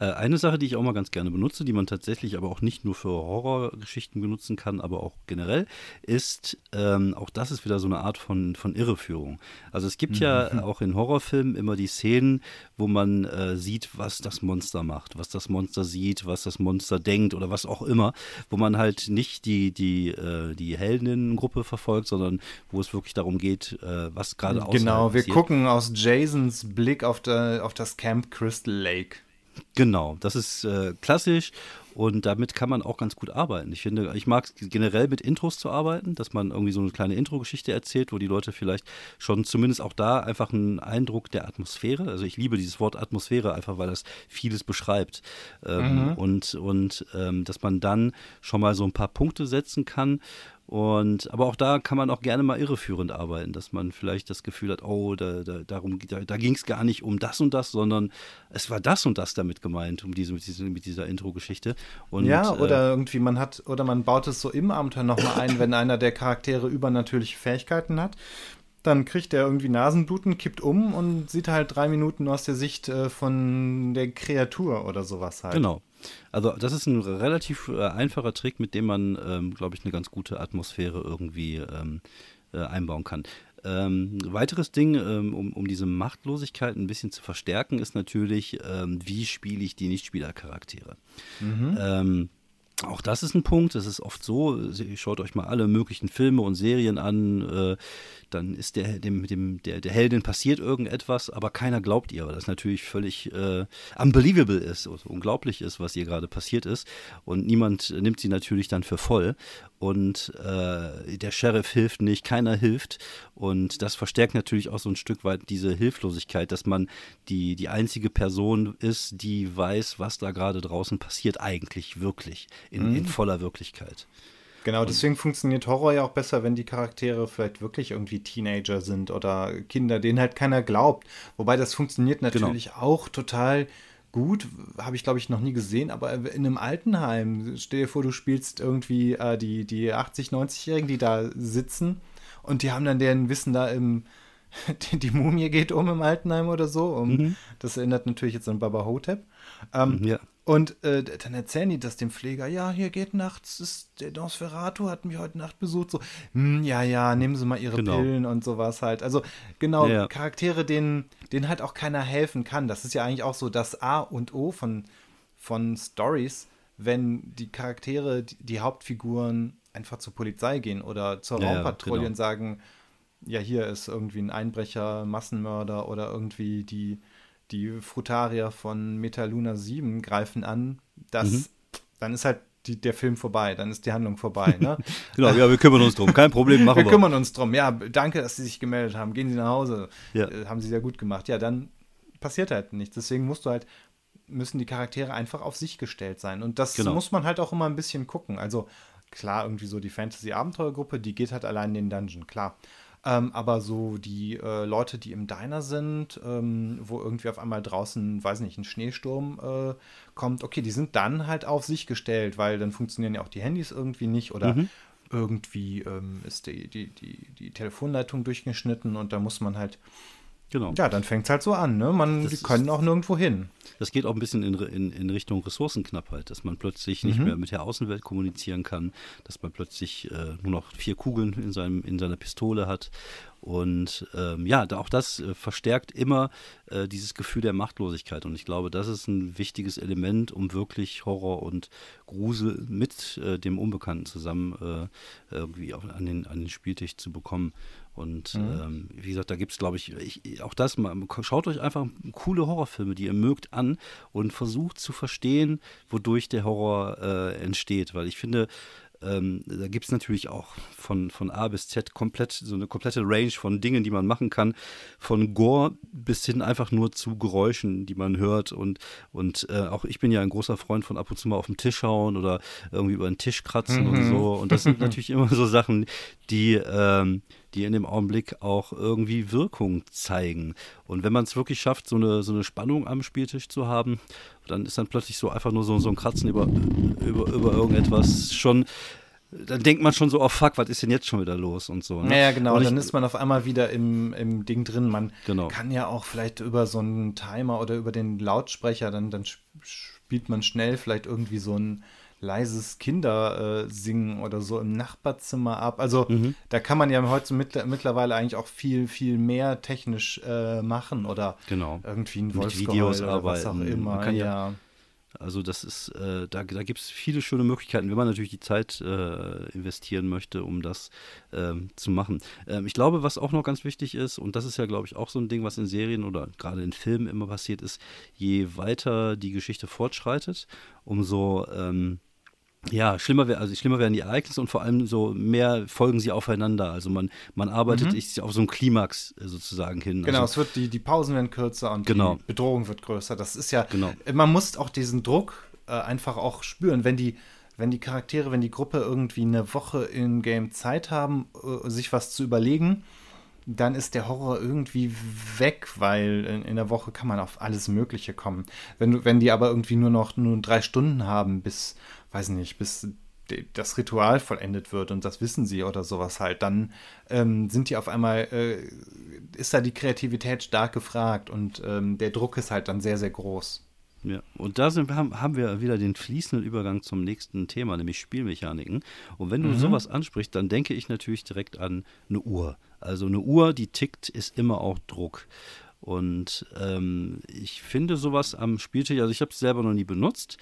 S2: Äh, eine Sache, die ich auch mal ganz gerne benutze, die man tatsächlich aber auch nicht nur für Horrorgeschichten benutzen kann, aber auch generell, ist, ähm, auch das ist wieder so eine Art von, von Irreführung. Also es gibt mhm. ja auch in Horrorfilmen immer die Szenen, wo man äh, sieht, was das Monster macht, was das Monster sieht, was das Monster denkt oder was auch immer, wo man halt nicht die, die, äh, die Heldinnengruppe verfolgt, sondern wo es wirklich darum geht, äh, was gerade
S3: aussieht. Genau, wir gucken aus Jasons Blick auf, der, auf das Camp Crystal Lake.
S2: Genau, das ist äh, klassisch und damit kann man auch ganz gut arbeiten. Ich finde, ich mag generell mit Intros zu arbeiten, dass man irgendwie so eine kleine Intro-Geschichte erzählt, wo die Leute vielleicht schon zumindest auch da einfach einen Eindruck der Atmosphäre, also ich liebe dieses Wort Atmosphäre einfach, weil das vieles beschreibt. Ähm, mhm. Und, und ähm, dass man dann schon mal so ein paar Punkte setzen kann und aber auch da kann man auch gerne mal irreführend arbeiten, dass man vielleicht das Gefühl hat, oh, da, da, darum, da, da ging es gar nicht um das und das, sondern es war das und das damit gemeint, um diese, mit, diese, mit dieser Intro-Geschichte.
S3: Ja, äh, oder äh, irgendwie man hat, oder man baut es so im Abenteuer nochmal ein, wenn einer der Charaktere übernatürliche Fähigkeiten hat. Dann kriegt er irgendwie Nasenbluten, kippt um und sieht halt drei Minuten aus der Sicht äh, von der Kreatur oder sowas halt.
S2: Genau. Also das ist ein relativ äh, einfacher Trick, mit dem man, ähm, glaube ich, eine ganz gute Atmosphäre irgendwie ähm, äh, einbauen kann. Ähm, weiteres Ding, ähm, um, um diese Machtlosigkeit ein bisschen zu verstärken, ist natürlich, ähm, wie spiele ich die Nichtspielercharaktere. Mhm. Auch das ist ein Punkt. Es ist oft so, schaut euch mal alle möglichen Filme und Serien an. Äh, dann ist der, dem, dem, der, der Heldin passiert irgendetwas, aber keiner glaubt ihr, weil das natürlich völlig äh, unbelievable ist, also unglaublich ist, was ihr gerade passiert ist. Und niemand nimmt sie natürlich dann für voll. Und äh, der Sheriff hilft nicht, keiner hilft. Und das verstärkt natürlich auch so ein Stück weit diese Hilflosigkeit, dass man die, die einzige Person ist, die weiß, was da gerade draußen passiert, eigentlich wirklich, in, mhm. in voller Wirklichkeit.
S3: Genau, deswegen funktioniert Horror ja auch besser, wenn die Charaktere vielleicht wirklich irgendwie Teenager sind oder Kinder, denen halt keiner glaubt. Wobei das funktioniert genau. natürlich genau. auch total gut, habe ich glaube ich noch nie gesehen, aber in einem Altenheim, stell dir vor, du spielst irgendwie äh, die, die 80, 90-Jährigen, die da sitzen und die haben dann deren Wissen da im, [laughs] die, die Mumie geht um im Altenheim oder so. Um, mhm. Das erinnert natürlich jetzt an Baba Hotep. Ähm, ja. Und äh, dann erzählen die das dem Pfleger, ja, hier geht nachts, ist, der Nosferatu hat mich heute Nacht besucht, so, hm, ja, ja, nehmen Sie mal Ihre genau. Pillen und sowas halt. Also genau, ja. Charaktere, denen, denen halt auch keiner helfen kann. Das ist ja eigentlich auch so das A und O von, von Stories, wenn die Charaktere, die, die Hauptfiguren einfach zur Polizei gehen oder zur ja, Raumpatrouille genau. und sagen, ja, hier ist irgendwie ein Einbrecher, Massenmörder oder irgendwie die die Frutarier von Metaluna 7 greifen an, das, mhm. dann ist halt die, der Film vorbei, dann ist die Handlung vorbei. Ne? [laughs]
S2: genau, ja, wir kümmern uns drum, kein Problem, machen wir.
S3: Wir kümmern uns drum, ja, danke, dass Sie sich gemeldet haben, gehen Sie nach Hause, ja. äh, haben Sie sehr gut gemacht. Ja, dann passiert halt nichts, deswegen musst du halt, müssen die Charaktere einfach auf sich gestellt sein und das genau. muss man halt auch immer ein bisschen gucken, also klar, irgendwie so die Fantasy-Abenteuergruppe, die geht halt allein in den Dungeon, klar. Ähm, aber so die äh, Leute, die im Diner sind, ähm, wo irgendwie auf einmal draußen, weiß nicht, ein Schneesturm äh, kommt, okay, die sind dann halt auf sich gestellt, weil dann funktionieren ja auch die Handys irgendwie nicht oder mhm. irgendwie ähm, ist die, die, die, die Telefonleitung durchgeschnitten und da muss man halt Genau. Ja, dann fängt es halt so an. Ne? Man, die können auch nirgendwo hin.
S2: Das geht auch ein bisschen in, in, in Richtung Ressourcenknappheit, dass man plötzlich nicht mhm. mehr mit der Außenwelt kommunizieren kann, dass man plötzlich äh, nur noch vier Kugeln in, seinem, in seiner Pistole hat. Und ähm, ja, auch das äh, verstärkt immer äh, dieses Gefühl der Machtlosigkeit. Und ich glaube, das ist ein wichtiges Element, um wirklich Horror und Grusel mit äh, dem Unbekannten zusammen äh, irgendwie auf, an, den, an den Spieltisch zu bekommen. Und mhm. ähm, wie gesagt, da gibt es, glaube ich, ich, auch das mal, schaut euch einfach coole Horrorfilme, die ihr mögt, an und versucht zu verstehen, wodurch der Horror äh, entsteht. Weil ich finde, ähm, da gibt es natürlich auch von, von A bis Z komplett so eine komplette Range von Dingen, die man machen kann. Von Gore bis hin einfach nur zu Geräuschen, die man hört. Und, und äh, auch ich bin ja ein großer Freund von ab und zu mal auf den Tisch hauen oder irgendwie über den Tisch kratzen mhm. und so. Und das sind [laughs] natürlich immer so Sachen, die, ähm, die in dem Augenblick auch irgendwie Wirkung zeigen. Und wenn man es wirklich schafft, so eine, so eine Spannung am Spieltisch zu haben, dann ist dann plötzlich so einfach nur so, so ein Kratzen über, über, über irgendetwas schon dann denkt man schon so, oh fuck, was ist denn jetzt schon wieder los und so.
S3: Ne? Ja, genau, und dann ist man auf einmal wieder im, im Ding drin. Man
S2: genau.
S3: kann ja auch vielleicht über so einen Timer oder über den Lautsprecher, dann, dann spielt man schnell vielleicht irgendwie so ein leises Kindersingen äh, oder so im Nachbarzimmer ab. Also mhm. da kann man ja heute mit, mittlerweile eigentlich auch viel, viel mehr technisch äh, machen oder
S2: genau.
S3: irgendwie ein
S2: Videos oder arbeiten. was
S3: auch immer.
S2: Ja, ja also das ist, äh, da, da gibt es viele schöne Möglichkeiten, wenn man natürlich die Zeit äh, investieren möchte, um das ähm, zu machen. Ähm, ich glaube, was auch noch ganz wichtig ist, und das ist ja, glaube ich, auch so ein Ding, was in Serien oder gerade in Filmen immer passiert ist, je weiter die Geschichte fortschreitet, umso ähm, ja, schlimmer, wär, also schlimmer werden die Ereignisse und vor allem so mehr folgen sie aufeinander. Also man, man arbeitet mhm. auf so einen Klimax äh, sozusagen hin.
S3: Genau,
S2: also,
S3: es wird die, die Pausen werden kürzer und
S2: genau.
S3: die Bedrohung wird größer. Das ist ja,
S2: genau.
S3: man muss auch diesen Druck äh, einfach auch spüren, wenn die, wenn die Charaktere, wenn die Gruppe irgendwie eine Woche in Game Zeit haben, äh, sich was zu überlegen, dann ist der Horror irgendwie weg, weil in, in, der Woche kann man auf alles Mögliche kommen. Wenn, wenn die aber irgendwie nur noch nur drei Stunden haben, bis weiß nicht, bis das Ritual vollendet wird und das wissen sie oder sowas halt, dann ähm, sind die auf einmal, äh, ist da die Kreativität stark gefragt und ähm, der Druck ist halt dann sehr, sehr groß.
S2: Ja, und da sind, haben, haben wir wieder den fließenden Übergang zum nächsten Thema, nämlich Spielmechaniken. Und wenn du mhm. sowas ansprichst, dann denke ich natürlich direkt an eine Uhr. Also eine Uhr, die tickt, ist immer auch Druck. Und ähm, ich finde sowas am Spieltisch, also ich habe es selber noch nie benutzt,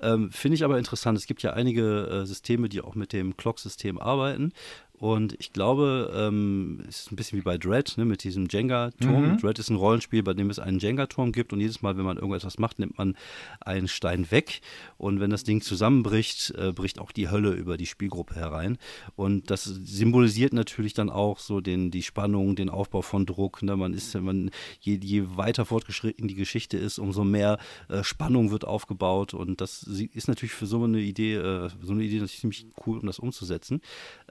S2: ähm, finde ich aber interessant. Es gibt ja einige äh, Systeme, die auch mit dem Clock-System arbeiten. Und ich glaube, ähm, es ist ein bisschen wie bei Dread, ne, mit diesem Jenga-Turm. Mhm. Dread ist ein Rollenspiel, bei dem es einen Jenga-Turm gibt und jedes Mal, wenn man irgendetwas macht, nimmt man einen Stein weg. Und wenn das Ding zusammenbricht, äh, bricht auch die Hölle über die Spielgruppe herein. Und das symbolisiert natürlich dann auch so den, die Spannung, den Aufbau von Druck. Ne? Man ist, man, je, je weiter fortgeschritten die Geschichte ist, umso mehr äh, Spannung wird aufgebaut. Und das ist natürlich für so eine Idee, äh, so eine Idee natürlich ziemlich cool, um das umzusetzen.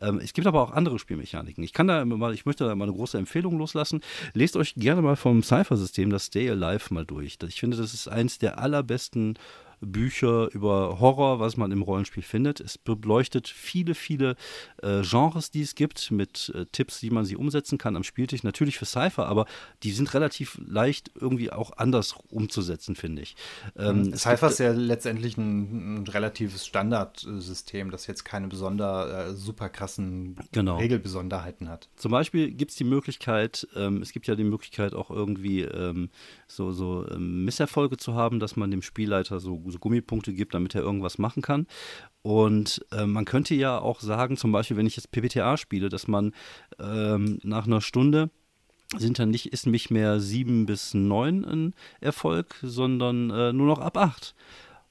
S2: Ähm, es gibt aber auch andere Spielmechaniken. Ich kann da mal, ich möchte da mal eine große Empfehlung loslassen. Lest euch gerne mal vom Cypher-System das Stay Alive mal durch. Ich finde, das ist eins der allerbesten Bücher über Horror, was man im Rollenspiel findet. Es beleuchtet viele, viele äh, Genres, die es gibt, mit äh, Tipps, wie man sie umsetzen kann am Spieltisch. Natürlich für Cypher, aber die sind relativ leicht irgendwie auch anders umzusetzen, finde ich.
S3: Ähm, mhm. Cypher ist ja letztendlich ein, ein, relatives Standardsystem, das jetzt keine besonder äh, super krassen
S2: genau.
S3: Regelbesonderheiten hat.
S2: Zum Beispiel gibt es die Möglichkeit, ähm, es gibt ja die Möglichkeit auch irgendwie ähm, so, so ähm, Misserfolge zu haben, dass man dem Spielleiter so so Gummipunkte gibt, damit er irgendwas machen kann. Und äh, man könnte ja auch sagen, zum Beispiel, wenn ich jetzt PPTA spiele, dass man ähm, nach einer Stunde sind dann nicht, ist nicht mehr sieben bis neun ein Erfolg, sondern äh, nur noch ab acht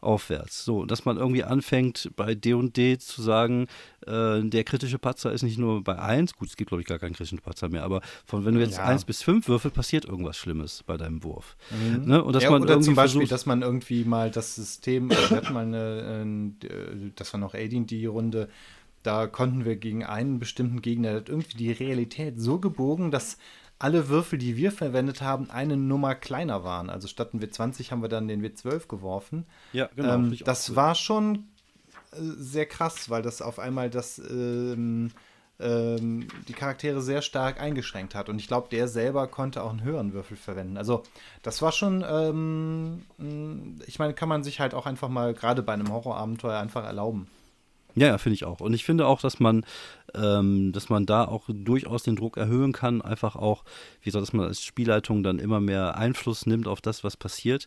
S2: aufwärts. So, dass man irgendwie anfängt, bei D und D zu sagen, äh, der kritische Patzer ist nicht nur bei 1, gut, es gibt glaube ich gar keinen kritischen Patzer mehr, aber von wenn du jetzt ja. 1 bis 5 würfel, passiert irgendwas Schlimmes bei deinem Wurf.
S3: Mhm. Ne? Und dass ja, man oder zum Beispiel, versucht, dass man irgendwie mal das System, wir hatten mal eine, äh, das war noch Aidin die Runde, da konnten wir gegen einen bestimmten Gegner irgendwie die Realität so gebogen, dass alle Würfel, die wir verwendet haben, eine Nummer kleiner waren. Also statt ein W20 haben wir dann den W12 geworfen.
S2: Ja, genau.
S3: Ähm, das cool. war schon äh, sehr krass, weil das auf einmal das ähm, ähm, die Charaktere sehr stark eingeschränkt hat. Und ich glaube, der selber konnte auch einen höheren Würfel verwenden. Also das war schon, ähm, ich meine, kann man sich halt auch einfach mal gerade bei einem Horrorabenteuer einfach erlauben.
S2: Ja, ja, finde ich auch. Und ich finde auch, dass man, ähm, dass man da auch durchaus den Druck erhöhen kann, einfach auch, wie gesagt, dass man als Spielleitung dann immer mehr Einfluss nimmt auf das, was passiert,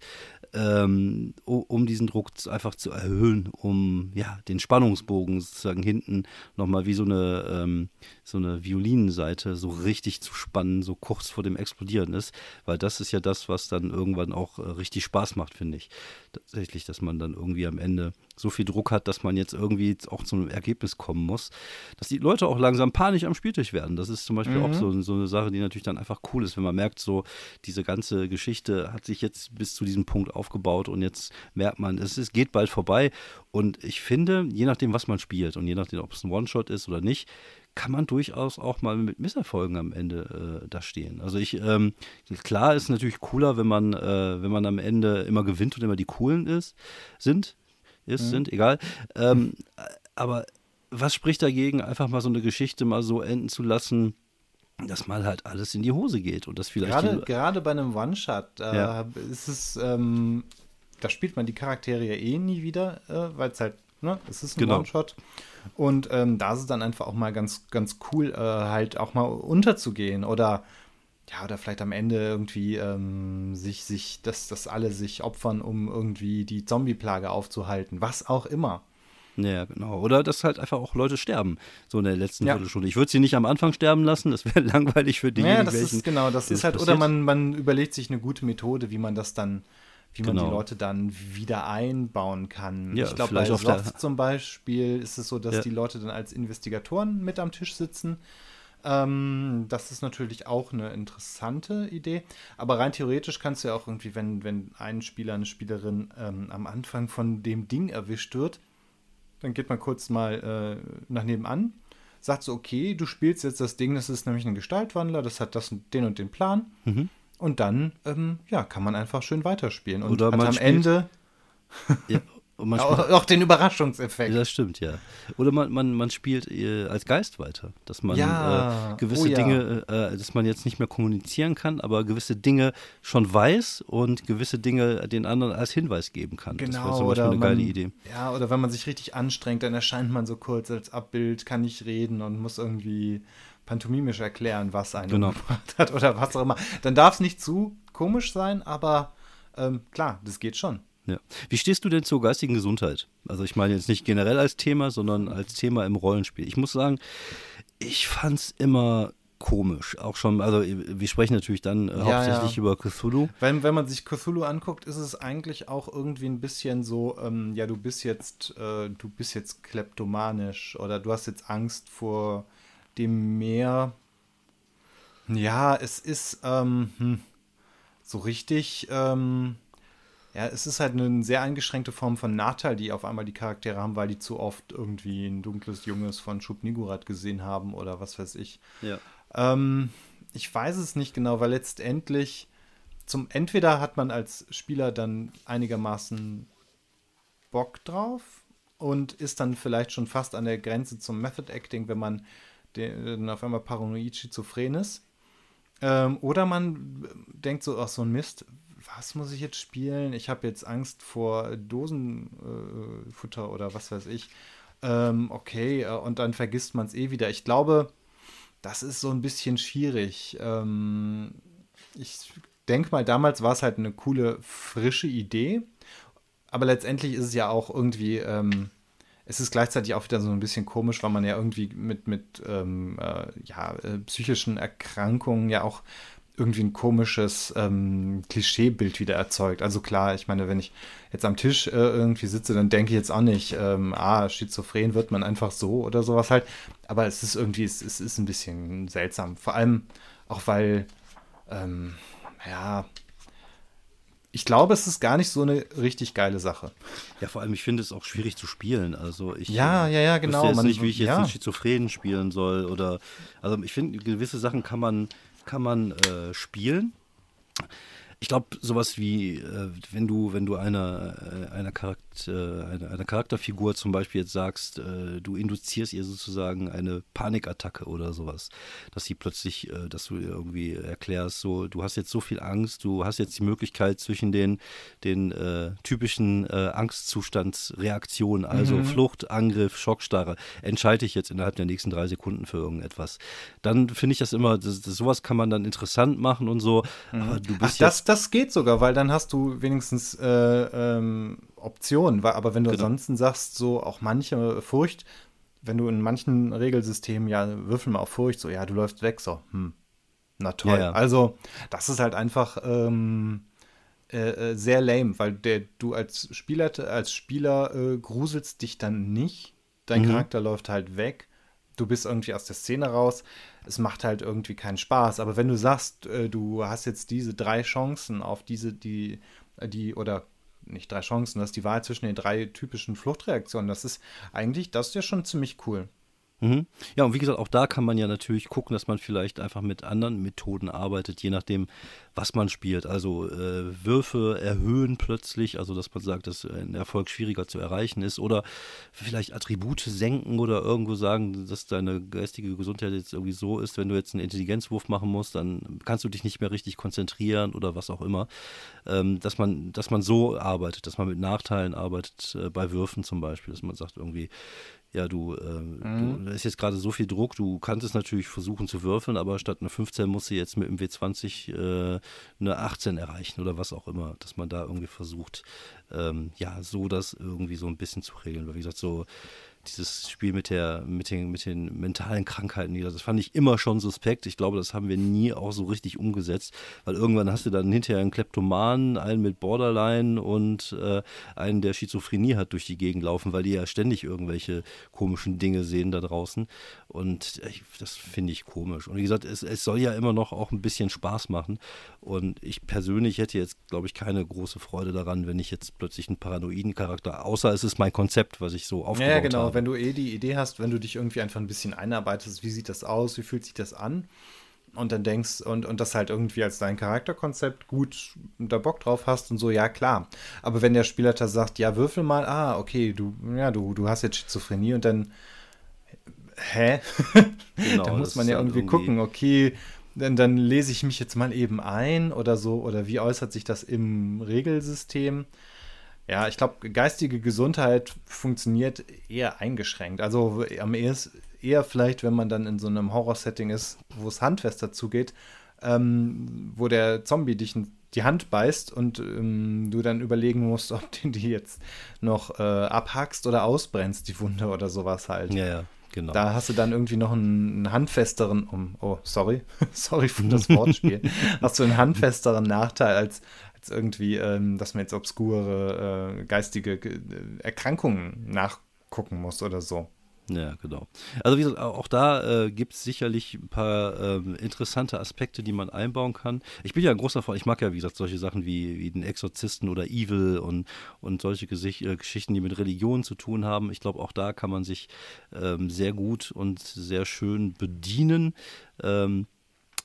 S2: ähm, um diesen Druck einfach zu erhöhen, um ja den Spannungsbogen sozusagen hinten nochmal wie so eine, ähm, so eine Violinenseite so richtig zu spannen, so kurz vor dem Explodieren ist, weil das ist ja das, was dann irgendwann auch äh, richtig Spaß macht, finde ich. Tatsächlich, dass man dann irgendwie am Ende so viel Druck hat, dass man jetzt irgendwie auch zu einem Ergebnis kommen muss, dass die Leute auch langsam panisch am Spieltisch werden. Das ist zum Beispiel mhm. auch so, so eine Sache, die natürlich dann einfach cool ist, wenn man merkt, so diese ganze Geschichte hat sich jetzt bis zu diesem Punkt aufgebaut und jetzt merkt man, es, es geht bald vorbei. Und ich finde, je nachdem, was man spielt und je nachdem, ob es ein One-Shot ist oder nicht, kann man durchaus auch mal mit Misserfolgen am Ende äh, da stehen. Also ich, ähm, klar ist natürlich cooler, wenn man, äh, wenn man am Ende immer gewinnt und immer die coolen ist, sind ist, mhm. sind, egal. Ähm, [laughs] aber was spricht dagegen, einfach mal so eine Geschichte mal so enden zu lassen, dass mal halt alles in die Hose geht und das vielleicht.
S3: Gerade, gerade bei einem One-Shot äh, ja. ist es, ähm, da spielt man die Charaktere ja eh nie wieder, äh, weil es halt, ne, es ist ein genau. One-Shot. Und ähm, da ist es dann einfach auch mal ganz, ganz cool, äh, halt auch mal unterzugehen oder ja, oder vielleicht am Ende irgendwie ähm, sich, sich, dass, dass alle sich opfern, um irgendwie die Zombie-Plage aufzuhalten, was auch immer.
S2: Ja, genau. Oder dass halt einfach auch Leute sterben, so in der letzten ja. Viertelstunde. Ich würde sie nicht am Anfang sterben lassen, das wäre [laughs] langweilig für die.
S3: Ja, das welchen, ist genau, das ist halt, passiert. oder man, man überlegt sich eine gute Methode, wie man das dann, wie man genau. die Leute dann wieder einbauen kann. Ja, ich glaube, bei Soft zum Beispiel ist es so, dass ja. die Leute dann als Investigatoren mit am Tisch sitzen. Ähm, das ist natürlich auch eine interessante Idee. Aber rein theoretisch kannst du ja auch irgendwie, wenn, wenn ein Spieler, eine Spielerin ähm, am Anfang von dem Ding erwischt wird, dann geht man kurz mal äh, nach nebenan, sagt so, okay, du spielst jetzt das Ding, das ist nämlich ein Gestaltwandler, das hat das, den und den Plan. Mhm. Und dann, ähm, ja, kann man einfach schön weiterspielen. Und
S2: Oder am Ende. [laughs]
S3: Ja, auch, auch, den Überraschungseffekt.
S2: Das stimmt, ja. Oder man, man, man spielt äh, als Geist weiter, dass man ja. äh, gewisse oh, ja. Dinge, äh, dass man jetzt nicht mehr kommunizieren kann, aber gewisse Dinge schon weiß und gewisse Dinge den anderen als Hinweis geben kann.
S3: Genau, das wäre zum Beispiel eine man, geile Idee. Ja, oder wenn man sich richtig anstrengt, dann erscheint man so kurz als Abbild, kann nicht reden und muss irgendwie pantomimisch erklären, was einen genau. gebracht hat oder was auch immer. Dann darf es nicht zu komisch sein, aber ähm, klar, das geht schon.
S2: Ja. Wie stehst du denn zur geistigen Gesundheit? Also ich meine jetzt nicht generell als Thema, sondern als Thema im Rollenspiel. Ich muss sagen, ich fand es immer komisch. Auch schon, also wir sprechen natürlich dann äh, ja, hauptsächlich ja. über Cthulhu.
S3: Wenn, wenn man sich Cthulhu anguckt, ist es eigentlich auch irgendwie ein bisschen so, ähm, ja, du bist jetzt, äh, du bist jetzt kleptomanisch oder du hast jetzt Angst vor dem Meer. Ja, es ist ähm, hm, so richtig. Ähm, ja, es ist halt eine sehr eingeschränkte Form von Nachteil, die auf einmal die Charaktere haben, weil die zu oft irgendwie ein dunkles Junges von Schub Nigurat gesehen haben oder was weiß ich.
S2: Ja.
S3: Ähm, ich weiß es nicht genau, weil letztendlich zum entweder hat man als Spieler dann einigermaßen Bock drauf und ist dann vielleicht schon fast an der Grenze zum Method Acting, wenn man den, auf einmal paranoid schizophren ist. Ähm, oder man denkt so, ach so ein Mist, was muss ich jetzt spielen? Ich habe jetzt Angst vor Dosenfutter äh, oder was weiß ich. Ähm, okay, äh, und dann vergisst man es eh wieder. Ich glaube, das ist so ein bisschen schwierig. Ähm, ich denke mal, damals war es halt eine coole, frische Idee. Aber letztendlich ist es ja auch irgendwie, ähm, es ist gleichzeitig auch wieder so ein bisschen komisch, weil man ja irgendwie mit, mit ähm, äh, ja, äh, psychischen Erkrankungen ja auch irgendwie ein komisches ähm, Klischeebild wieder erzeugt. Also klar, ich meine, wenn ich jetzt am Tisch äh, irgendwie sitze, dann denke ich jetzt auch nicht, ähm, ah, schizophren wird man einfach so oder sowas halt. Aber es ist irgendwie, es, es ist ein bisschen seltsam. Vor allem auch, weil, ähm, ja, ich glaube, es ist gar nicht so eine richtig geile Sache.
S2: Ja, vor allem, ich finde es auch schwierig zu spielen. Also ich
S3: ja, ja, ja, genau.
S2: Weiß nicht, wie ich jetzt ja. einen Schizophrenen spielen soll oder also ich finde, gewisse Sachen kann man kann man äh, spielen. Ich glaube, sowas wie, äh, wenn du, wenn du einer, äh, einer, Charakter, einer, einer, Charakterfigur zum Beispiel jetzt sagst, äh, du induzierst ihr sozusagen eine Panikattacke oder sowas, dass sie plötzlich, äh, dass du ihr irgendwie erklärst, so, du hast jetzt so viel Angst, du hast jetzt die Möglichkeit zwischen den, den äh, typischen äh, Angstzustandsreaktionen, also mhm. Flucht, Angriff, Schockstarre, entscheide ich jetzt innerhalb der nächsten drei Sekunden für irgendetwas. Dann finde ich das immer, das, das, sowas kann man dann interessant machen und so,
S3: mhm. aber du bist Ach, das, das geht sogar, weil dann hast du wenigstens äh, ähm, Optionen. Aber wenn du genau. ansonsten sagst, so auch manche Furcht, wenn du in manchen Regelsystemen, ja, würfel mal auf Furcht, so, ja, du läufst weg, so, hm, na toll. Ja, ja. Also, das ist halt einfach ähm, äh, äh, sehr lame, weil der, du als Spieler, als Spieler äh, gruselst dich dann nicht. Dein mhm. Charakter läuft halt weg. Du bist irgendwie aus der Szene raus es macht halt irgendwie keinen Spaß. Aber wenn du sagst, äh, du hast jetzt diese drei Chancen auf diese, die, die, oder nicht drei Chancen, das ist die Wahl zwischen den drei typischen Fluchtreaktionen, das ist eigentlich, das ist ja schon ziemlich cool.
S2: Mhm. Ja, und wie gesagt, auch da kann man ja natürlich gucken, dass man vielleicht einfach mit anderen Methoden arbeitet, je nachdem, was man spielt. Also äh, Würfe erhöhen plötzlich, also dass man sagt, dass ein Erfolg schwieriger zu erreichen ist. Oder vielleicht Attribute senken oder irgendwo sagen, dass deine geistige Gesundheit jetzt irgendwie so ist, wenn du jetzt einen Intelligenzwurf machen musst, dann kannst du dich nicht mehr richtig konzentrieren oder was auch immer. Ähm, dass, man, dass man so arbeitet, dass man mit Nachteilen arbeitet, äh, bei Würfen zum Beispiel, dass man sagt irgendwie, ja, du, äh, mhm. du, da ist jetzt gerade so viel Druck, du kannst es natürlich versuchen zu würfeln, aber statt eine 15 musst du jetzt mit dem W20 äh, eine 18 erreichen oder was auch immer, dass man da irgendwie versucht, ähm, ja, so das irgendwie so ein bisschen zu regeln. Weil wie gesagt, so dieses Spiel mit, der, mit, den, mit den mentalen Krankheiten, das fand ich immer schon suspekt. Ich glaube, das haben wir nie auch so richtig umgesetzt, weil irgendwann hast du dann hinterher einen Kleptomanen, einen mit Borderline und äh, einen, der Schizophrenie hat, durch die Gegend laufen, weil die ja ständig irgendwelche komischen Dinge sehen da draußen. Und ich, das finde ich komisch. Und wie gesagt, es, es soll ja immer noch auch ein bisschen Spaß machen. Und ich persönlich hätte jetzt, glaube ich, keine große Freude daran, wenn ich jetzt plötzlich einen paranoiden Charakter, außer es ist mein Konzept, was ich so aufgebaut habe. Ja, genau. Habe
S3: wenn du eh die Idee hast, wenn du dich irgendwie einfach ein bisschen einarbeitest, wie sieht das aus, wie fühlt sich das an? Und dann denkst, und, und das halt irgendwie als dein Charakterkonzept gut da Bock drauf hast und so, ja klar. Aber wenn der Spielleiter sagt, ja, würfel mal, ah, okay, du, ja, du, du hast jetzt Schizophrenie und dann, hä? [laughs] Genau, da muss man ja irgendwie, irgendwie gucken, okay, dann, dann lese ich mich jetzt mal eben ein oder so, oder wie äußert sich das im Regelsystem? Ja, ich glaube, geistige Gesundheit funktioniert eher eingeschränkt. Also am ehesten, eher vielleicht, wenn man dann in so einem Horror-Setting ist, wo es handfester zugeht, ähm, wo der Zombie dich die Hand beißt und ähm, du dann überlegen musst, [laughs] ob du die jetzt noch äh, abhackst oder ausbrennst, die Wunde oder sowas halt.
S2: Ja, ja. Genau.
S3: Da hast du dann irgendwie noch einen, einen handfesteren, um, oh, sorry, [laughs] sorry für das Wortspiel, [laughs] hast du einen handfesteren Nachteil als, als irgendwie, ähm, dass man jetzt obskure äh, geistige äh, Erkrankungen nachgucken muss oder so.
S2: Ja, genau. Also wie gesagt, auch da äh, gibt es sicherlich ein paar ähm, interessante Aspekte, die man einbauen kann. Ich bin ja ein großer Freund, ich mag ja, wie gesagt, solche Sachen wie, wie den Exorzisten oder Evil und, und solche Gesicht, äh, Geschichten, die mit Religion zu tun haben. Ich glaube, auch da kann man sich ähm, sehr gut und sehr schön bedienen. Ähm,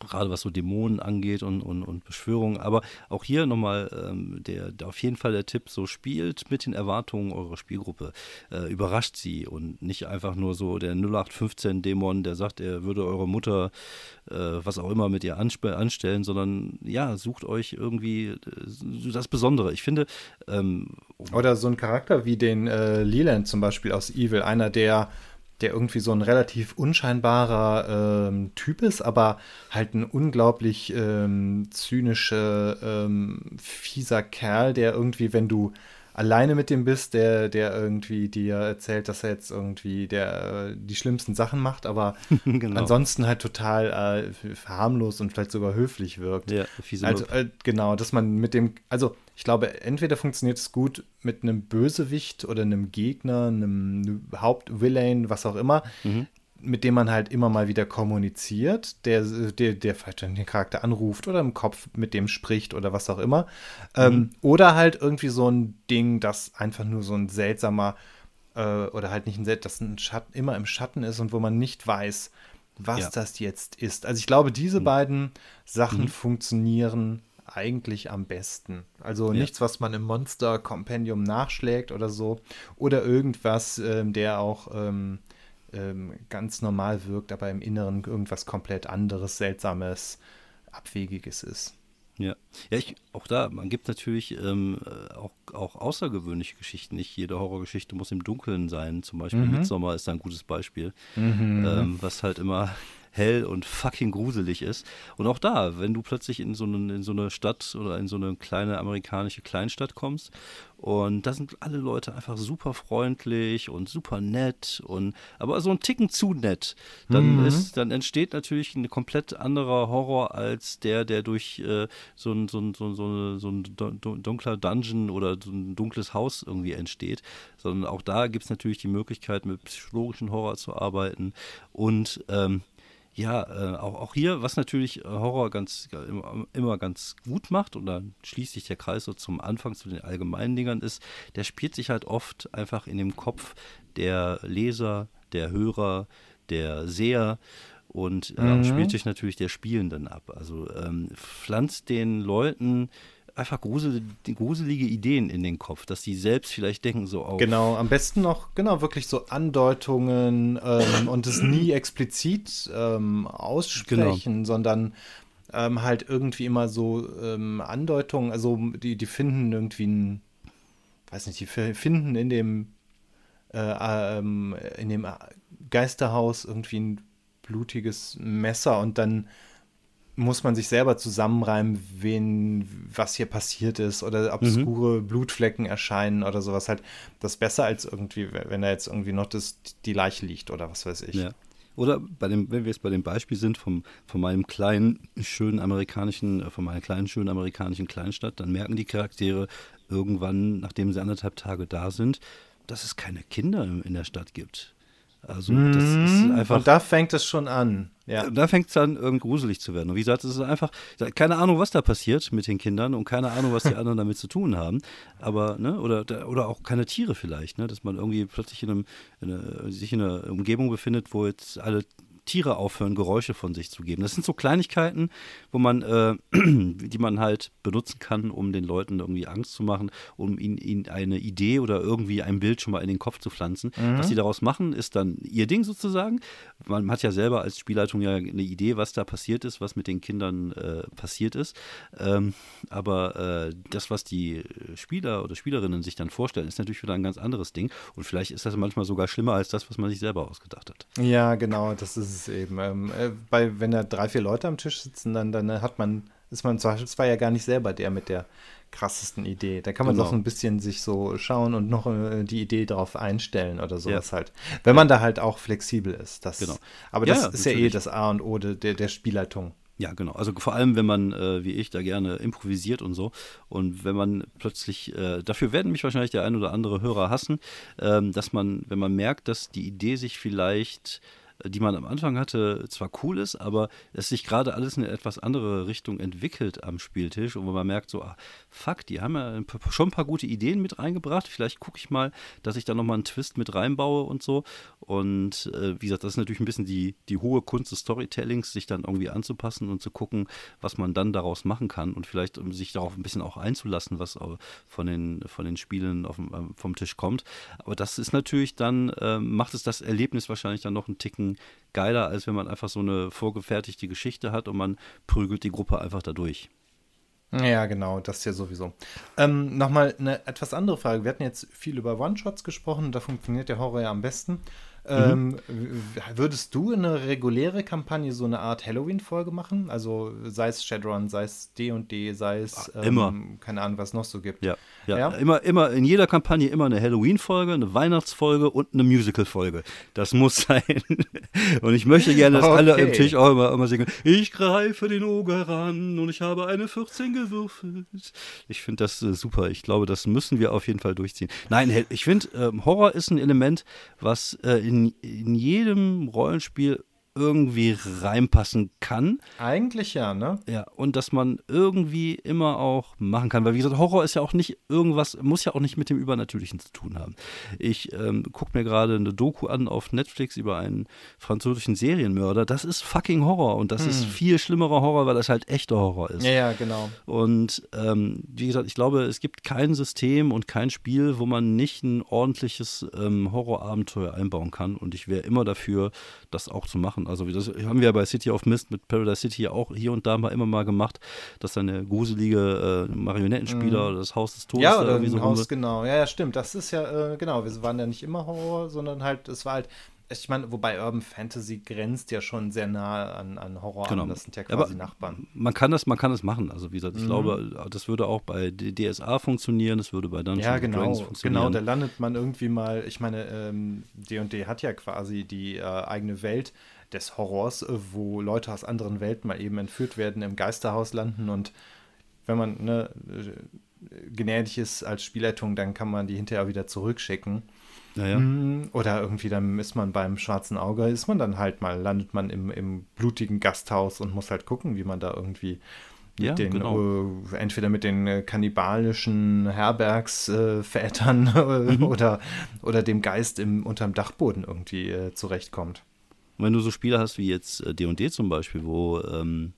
S2: gerade was so Dämonen angeht und, und, und Beschwörungen. Aber auch hier nochmal ähm, der, der, auf jeden Fall der Tipp, so spielt mit den Erwartungen eurer Spielgruppe. Äh, überrascht sie und nicht einfach nur so der 0815-Dämon, der sagt, er würde eure Mutter äh, was auch immer mit ihr anstellen, sondern ja, sucht euch irgendwie äh, das Besondere. Ich finde. Ähm,
S3: Oder so ein Charakter wie den äh, Leland zum Beispiel aus Evil, einer der der irgendwie so ein relativ unscheinbarer ähm, Typ ist, aber halt ein unglaublich ähm, zynischer, ähm, fieser Kerl, der irgendwie, wenn du alleine mit dem bist, der, der irgendwie dir erzählt, dass er jetzt irgendwie der, äh, die schlimmsten Sachen macht, aber [laughs] genau. ansonsten halt total äh, harmlos und vielleicht sogar höflich wirkt. Ja, fiese also, äh, genau, dass man mit dem, also ich glaube, entweder funktioniert es gut mit einem Bösewicht oder einem Gegner, einem Hauptvillain, was auch immer, mhm mit dem man halt immer mal wieder kommuniziert, der, der, der vielleicht den Charakter anruft oder im Kopf mit dem spricht oder was auch immer. Ähm, mhm. Ähm, oder halt irgendwie so ein Ding, das einfach nur so ein seltsamer äh, oder halt nicht ein Set, das ein Schatten, immer im Schatten ist und wo man nicht weiß, was ja. das jetzt ist. Also ich glaube, diese mhm. beiden Sachen mhm. funktionieren eigentlich am besten. Also ja. nichts, was man im Monster Compendium nachschlägt oder so. Oder irgendwas, ähm, der auch ähm, ähm, ganz normal wirkt, aber im Inneren irgendwas komplett anderes, seltsames, abwegiges ist.
S2: Ja, ja ich, auch da, man gibt natürlich ähm, auch, auch außergewöhnliche Geschichten. Nicht jede Horrorgeschichte muss im Dunkeln sein. Zum Beispiel mhm. Midsommar ist da ein gutes Beispiel, mhm. ähm, was halt immer hell und fucking gruselig ist. Und auch da, wenn du plötzlich in so, eine, in so eine Stadt oder in so eine kleine amerikanische Kleinstadt kommst und da sind alle Leute einfach super freundlich und super nett und aber so ein Ticken zu nett, dann mhm. ist, dann entsteht natürlich ein komplett anderer Horror als der, der durch äh, so, ein, so, ein, so, so, so ein dunkler Dungeon oder so ein dunkles Haus irgendwie entsteht. Sondern auch da gibt es natürlich die Möglichkeit, mit psychologischen Horror zu arbeiten und ähm, ja, äh, auch, auch hier, was natürlich äh, Horror ganz immer, immer, ganz gut macht, und dann schließt sich der Kreis so zum Anfang zu den allgemeinen Dingern, ist, der spielt sich halt oft einfach in dem Kopf der Leser, der Hörer, der Seher und äh, mhm. am Spieltisch natürlich der Spielenden ab. Also ähm, pflanzt den Leuten einfach grusel, gruselige Ideen in den Kopf, dass sie selbst vielleicht denken so
S3: auf. Genau, am besten noch, genau, wirklich so Andeutungen ähm, und es nie explizit ähm, aussprechen, genau. sondern ähm, halt irgendwie immer so ähm, Andeutungen, also die, die finden irgendwie ein, weiß nicht, die finden in dem äh, ähm, in dem Geisterhaus irgendwie ein blutiges Messer und dann muss man sich selber zusammenreimen, wen, was hier passiert ist oder obskure mhm. Blutflecken erscheinen oder sowas halt. Das ist besser als irgendwie, wenn da jetzt irgendwie noch das, die Leiche liegt oder was weiß ich.
S2: Ja. Oder bei dem, wenn wir jetzt bei dem Beispiel sind vom, von meinem kleinen, schönen amerikanischen, äh, von meiner kleinen, schönen amerikanischen Kleinstadt, dann merken die Charaktere irgendwann, nachdem sie anderthalb Tage da sind, dass es keine Kinder in der Stadt gibt.
S3: Also das ist mhm. einfach. Und da fängt es schon an.
S2: Ja. Da fängt es an, irgendwie gruselig zu werden. Und wie gesagt, es ist einfach, keine Ahnung, was da passiert mit den Kindern und keine Ahnung, was die [laughs] anderen damit zu tun haben. Aber, ne, oder, oder auch keine Tiere vielleicht, ne, dass man irgendwie plötzlich in einem, in eine, sich in einer Umgebung befindet, wo jetzt alle Tiere aufhören, Geräusche von sich zu geben. Das sind so Kleinigkeiten, wo man, äh, [clears throat] die man halt benutzen kann, um den Leuten irgendwie Angst zu machen, um ihnen, ihnen eine Idee oder irgendwie ein Bild schon mal in den Kopf zu pflanzen. Mhm. Was sie daraus machen, ist dann ihr Ding sozusagen. Man hat ja selber als Spielleitung ja eine Idee, was da passiert ist, was mit den Kindern äh, passiert ist. Ähm, aber äh, das, was die Spieler oder Spielerinnen sich dann vorstellen, ist natürlich wieder ein ganz anderes Ding. Und vielleicht ist das manchmal sogar schlimmer als das, was man sich selber ausgedacht hat.
S3: Ja, genau. Das ist ist es eben. Ähm, äh, bei, wenn da drei, vier Leute am Tisch sitzen, dann, dann hat man, ist man zwar ja gar nicht selber der mit der krassesten Idee. Da kann man genau. doch ein bisschen sich so schauen und noch äh, die Idee darauf einstellen oder sowas ja. halt. Wenn man da halt auch flexibel ist. Das, genau. Aber das ja, ist natürlich. ja eh das A und O der, der Spielleitung.
S2: Ja, genau. Also vor allem, wenn man, äh, wie ich, da gerne improvisiert und so. Und wenn man plötzlich, äh, dafür werden mich wahrscheinlich der ein oder andere Hörer hassen, ähm, dass man, wenn man merkt, dass die Idee sich vielleicht die man am Anfang hatte, zwar cool ist, aber es sich gerade alles in eine etwas andere Richtung entwickelt am Spieltisch und wo man merkt, so, ah, fuck, die haben ja schon ein paar gute Ideen mit reingebracht. Vielleicht gucke ich mal, dass ich da nochmal einen Twist mit reinbaue und so. Und äh, wie gesagt, das ist natürlich ein bisschen die, die hohe Kunst des Storytellings, sich dann irgendwie anzupassen und zu gucken, was man dann daraus machen kann und vielleicht um sich darauf ein bisschen auch einzulassen, was von den, von den Spielen auf, ähm, vom Tisch kommt. Aber das ist natürlich dann, äh, macht es das Erlebnis wahrscheinlich dann noch einen Ticken geiler, als wenn man einfach so eine vorgefertigte Geschichte hat und man prügelt die Gruppe einfach dadurch.
S3: Ja, genau, das ist ja sowieso. Ähm, Nochmal eine etwas andere Frage. Wir hatten jetzt viel über One-Shots gesprochen, da funktioniert der Horror ja am besten. Mhm. Ähm, würdest du eine reguläre Kampagne so eine Art Halloween-Folge machen? Also sei es Shadowrun, sei es D&D, sei es
S2: ähm, immer.
S3: keine Ahnung, was es noch so gibt.
S2: Ja, ja, ja, Immer, immer in jeder Kampagne immer eine Halloween-Folge, eine Weihnachtsfolge und eine Musical-Folge. Das muss [laughs] sein. und ich möchte gerne, dass okay. alle im Tisch auch immer, immer singen, ich greife den Oger ran und ich habe eine 14 gewürfelt. Ich finde das äh, super. Ich glaube, das müssen wir auf jeden Fall durchziehen. Nein, ich finde, ähm, Horror ist ein Element, was äh, in, in jedem Rollenspiel irgendwie reinpassen kann.
S3: Eigentlich ja, ne?
S2: Ja, und dass man irgendwie immer auch machen kann, weil wie gesagt, Horror ist ja auch nicht irgendwas, muss ja auch nicht mit dem Übernatürlichen zu tun haben. Ich ähm, gucke mir gerade eine Doku an auf Netflix über einen französischen Serienmörder. Das ist fucking Horror und das hm. ist viel schlimmerer Horror, weil das halt echter Horror ist.
S3: Ja, ja, genau.
S2: Und ähm, wie gesagt, ich glaube, es gibt kein System und kein Spiel, wo man nicht ein ordentliches ähm, Horrorabenteuer einbauen kann und ich wäre immer dafür, das auch zu machen machen. Also das haben wir ja bei City of Mist mit Paradise City auch hier und da mal immer mal gemacht, dass dann der gruselige äh, Marionettenspieler mhm. das Haus des Todes
S3: ja, oder irgendwie so Haus, genau. Ja, ja, stimmt. Das ist ja, äh, genau, wir waren ja nicht immer Horror, sondern halt, es war halt ich meine, wobei Urban Fantasy grenzt ja schon sehr nah an, an Horror
S2: genau.
S3: an. Das sind ja quasi Aber Nachbarn.
S2: Man kann das, man kann das machen. Also wie gesagt, ich mhm. glaube, das würde auch bei DSA funktionieren, das würde bei Dungeons
S3: ja, genau, Dragons funktionieren. Genau, da landet man irgendwie mal, ich meine, D&D ähm, hat ja quasi die äh, eigene Welt des Horrors, äh, wo Leute aus anderen Welten mal eben entführt werden, im Geisterhaus landen und wenn man ne, äh, gnädig ist als Spielleitung, dann kann man die hinterher wieder zurückschicken.
S2: Ja, mhm.
S3: Oder irgendwie dann ist man beim schwarzen Auge, ist man dann halt mal, landet man im, im blutigen Gasthaus und muss halt gucken, wie man da irgendwie mit ja, den, genau. äh, entweder mit den äh, kannibalischen Herbergsvätern äh, [laughs] mhm. oder, oder dem Geist im, unterm Dachboden irgendwie zurechtkommt.
S2: Und wenn du so Spiele hast wie jetzt D&D äh, zum Beispiel, wo, ähm,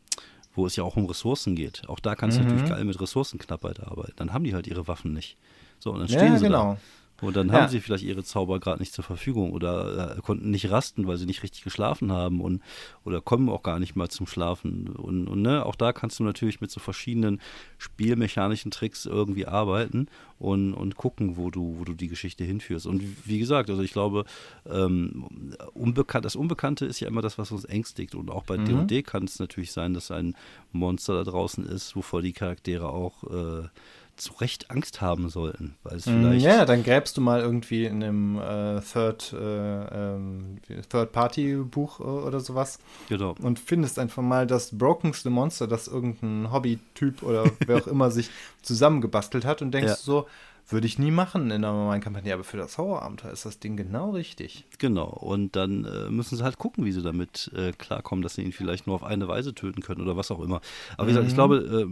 S2: wo es ja auch um Ressourcen geht, auch da kannst mhm. du natürlich geil mit Ressourcenknappheit arbeiten. Dann haben die halt ihre Waffen nicht. So, und dann stehen ja, sie genau. da. Und dann ja. haben sie vielleicht ihre Zauber gerade nicht zur Verfügung oder äh, konnten nicht rasten, weil sie nicht richtig geschlafen haben und oder kommen auch gar nicht mal zum Schlafen. Und, und ne, auch da kannst du natürlich mit so verschiedenen spielmechanischen Tricks irgendwie arbeiten und, und gucken, wo du, wo du die Geschichte hinführst. Und wie gesagt, also ich glaube, ähm, unbekannt, das Unbekannte ist ja immer das, was uns ängstigt. Und auch bei D&D mhm. kann es natürlich sein, dass ein Monster da draußen ist, wovor die Charaktere auch äh, zu Recht Angst haben sollten. Weil es mm, vielleicht
S3: ja, dann gräbst du mal irgendwie in einem äh, Third, äh, ähm, Third-Party-Buch äh, oder sowas.
S2: Genau.
S3: Und findest einfach mal das brokenste Monster, das irgendein Hobby-Typ oder wer auch [laughs] immer sich zusammengebastelt hat und denkst ja. so, würde ich nie machen in einer normalen Kampagne, aber für das Horrorabenteuer ist das Ding genau richtig.
S2: Genau, und dann äh, müssen sie halt gucken, wie sie damit äh, klarkommen, dass sie ihn vielleicht nur auf eine Weise töten können oder was auch immer. Aber wie gesagt, ich mhm. glaube,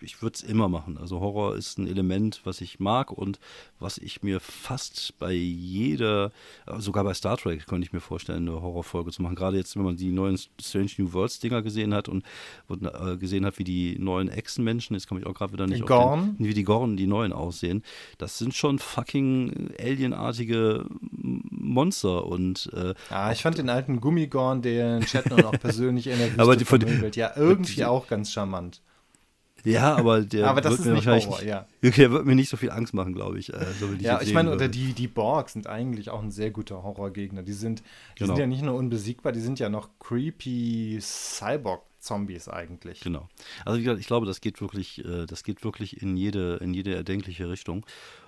S2: äh, ich würde es immer machen. Also Horror ist ein Element, was ich mag und was ich mir fast bei jeder, sogar bei Star Trek könnte ich mir vorstellen, eine Horrorfolge zu machen. Gerade jetzt, wenn man die neuen Strange New Worlds Dinger gesehen hat und, und äh, gesehen hat, wie die neuen Echsenmenschen, jetzt komme ich auch gerade wieder nicht
S3: auf den,
S2: wie die Gorn, die neuen aussehen das sind schon fucking alienartige Monster und äh,
S3: ja, ich fand den alten Gummigorn, den Chat noch [laughs] persönlich in der Wüste aber die, von dem, ja irgendwie die, auch ganz charmant.
S2: Ja, aber der
S3: aber das wird ist mir nicht Horror, ja.
S2: Der wird mir nicht so viel Angst machen, glaube ich. Äh, so
S3: ich ja, ich meine, oder die, die Borg sind eigentlich auch ein sehr guter Horrorgegner. Die sind, die genau. sind ja nicht nur unbesiegbar, die sind ja noch creepy Cyborg Zombies eigentlich.
S2: Genau. Also wie gesagt, ich glaube, das geht wirklich, äh, das geht wirklich in jede, in jede erdenkliche Richtung.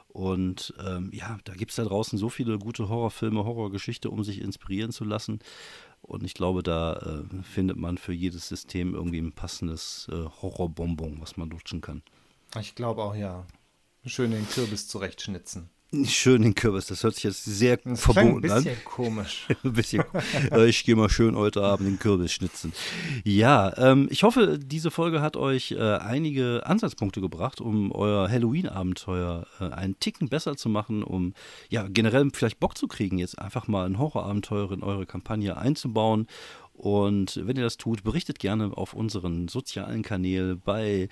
S2: Und ähm, ja, da gibt es da draußen so viele gute Horrorfilme, Horrorgeschichte, um sich inspirieren zu lassen. Und ich glaube, da äh, findet man für jedes System irgendwie ein passendes äh, Horrorbonbon, was man lutschen kann.
S3: Ich glaube auch, ja. Schön den Kürbis zurechtschnitzen.
S2: Schön den Kürbis, das hört sich jetzt sehr das verboten
S3: an.
S2: Ein
S3: bisschen komisch. [laughs]
S2: ein bisschen. ich gehe mal schön heute Abend den Kürbis schnitzen. Ja, ähm, ich hoffe, diese Folge hat euch äh, einige Ansatzpunkte gebracht, um euer Halloween-Abenteuer äh, einen Ticken besser zu machen, um ja generell vielleicht Bock zu kriegen, jetzt einfach mal ein Horrorabenteuer in eure Kampagne einzubauen und wenn ihr das tut, berichtet gerne auf unseren sozialen Kanälen bei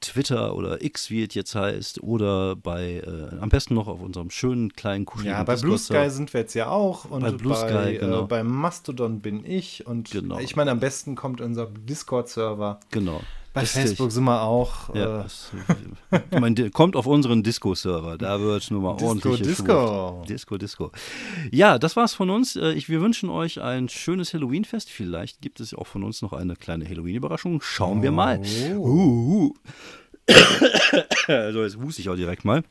S2: Twitter oder X, wie es jetzt heißt, oder bei, äh, am besten noch auf unserem schönen kleinen
S3: kuscheligen Ja, bei Blue Sky sind wir jetzt ja auch. Und
S2: bei Blue Sky, bei, äh, genau.
S3: Äh, bei Mastodon bin ich. Und
S2: genau.
S3: ich meine, am besten kommt unser Discord-Server.
S2: Genau.
S3: Bei Richtig. Facebook sind wir auch.
S2: Ja, äh, ich meine, kommt auf unseren Disco-Server. Da wird nur mal Disco, ordentlich
S3: Disco.
S2: Disco, Disco. Ja, das war's von uns. Äh, ich, wir wünschen euch ein schönes Halloween-Fest. Vielleicht gibt es auch von uns noch eine kleine Halloween-Überraschung. Schauen oh. wir mal. Uh. [coughs] so, jetzt huste ich auch direkt mal.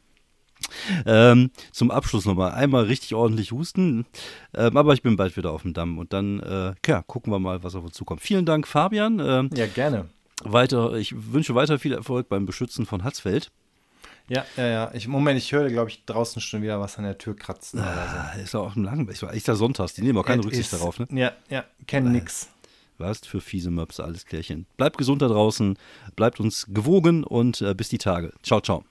S2: Ähm, zum Abschluss nochmal einmal richtig ordentlich husten. Ähm, aber ich bin bald wieder auf dem Damm und dann äh, ja, gucken wir mal, was auf uns zukommt. Vielen Dank, Fabian.
S3: Ähm, ja, gerne
S2: weiter, ich wünsche weiter viel Erfolg beim Beschützen von Hatzfeld.
S3: Ja, ja, ja. Ich, Moment, ich höre, glaube ich, draußen schon wieder was an der Tür kratzen.
S2: Ah, so. Ist auch ein lang, ist echt der Sonntags, die nehmen auch keine It Rücksicht is, darauf, ne?
S3: Ja, ja, kennen äh, nix.
S2: Was für fiese Möpse, alles klärchen. Bleibt gesund da draußen, bleibt uns gewogen und äh, bis die Tage. Ciao, ciao.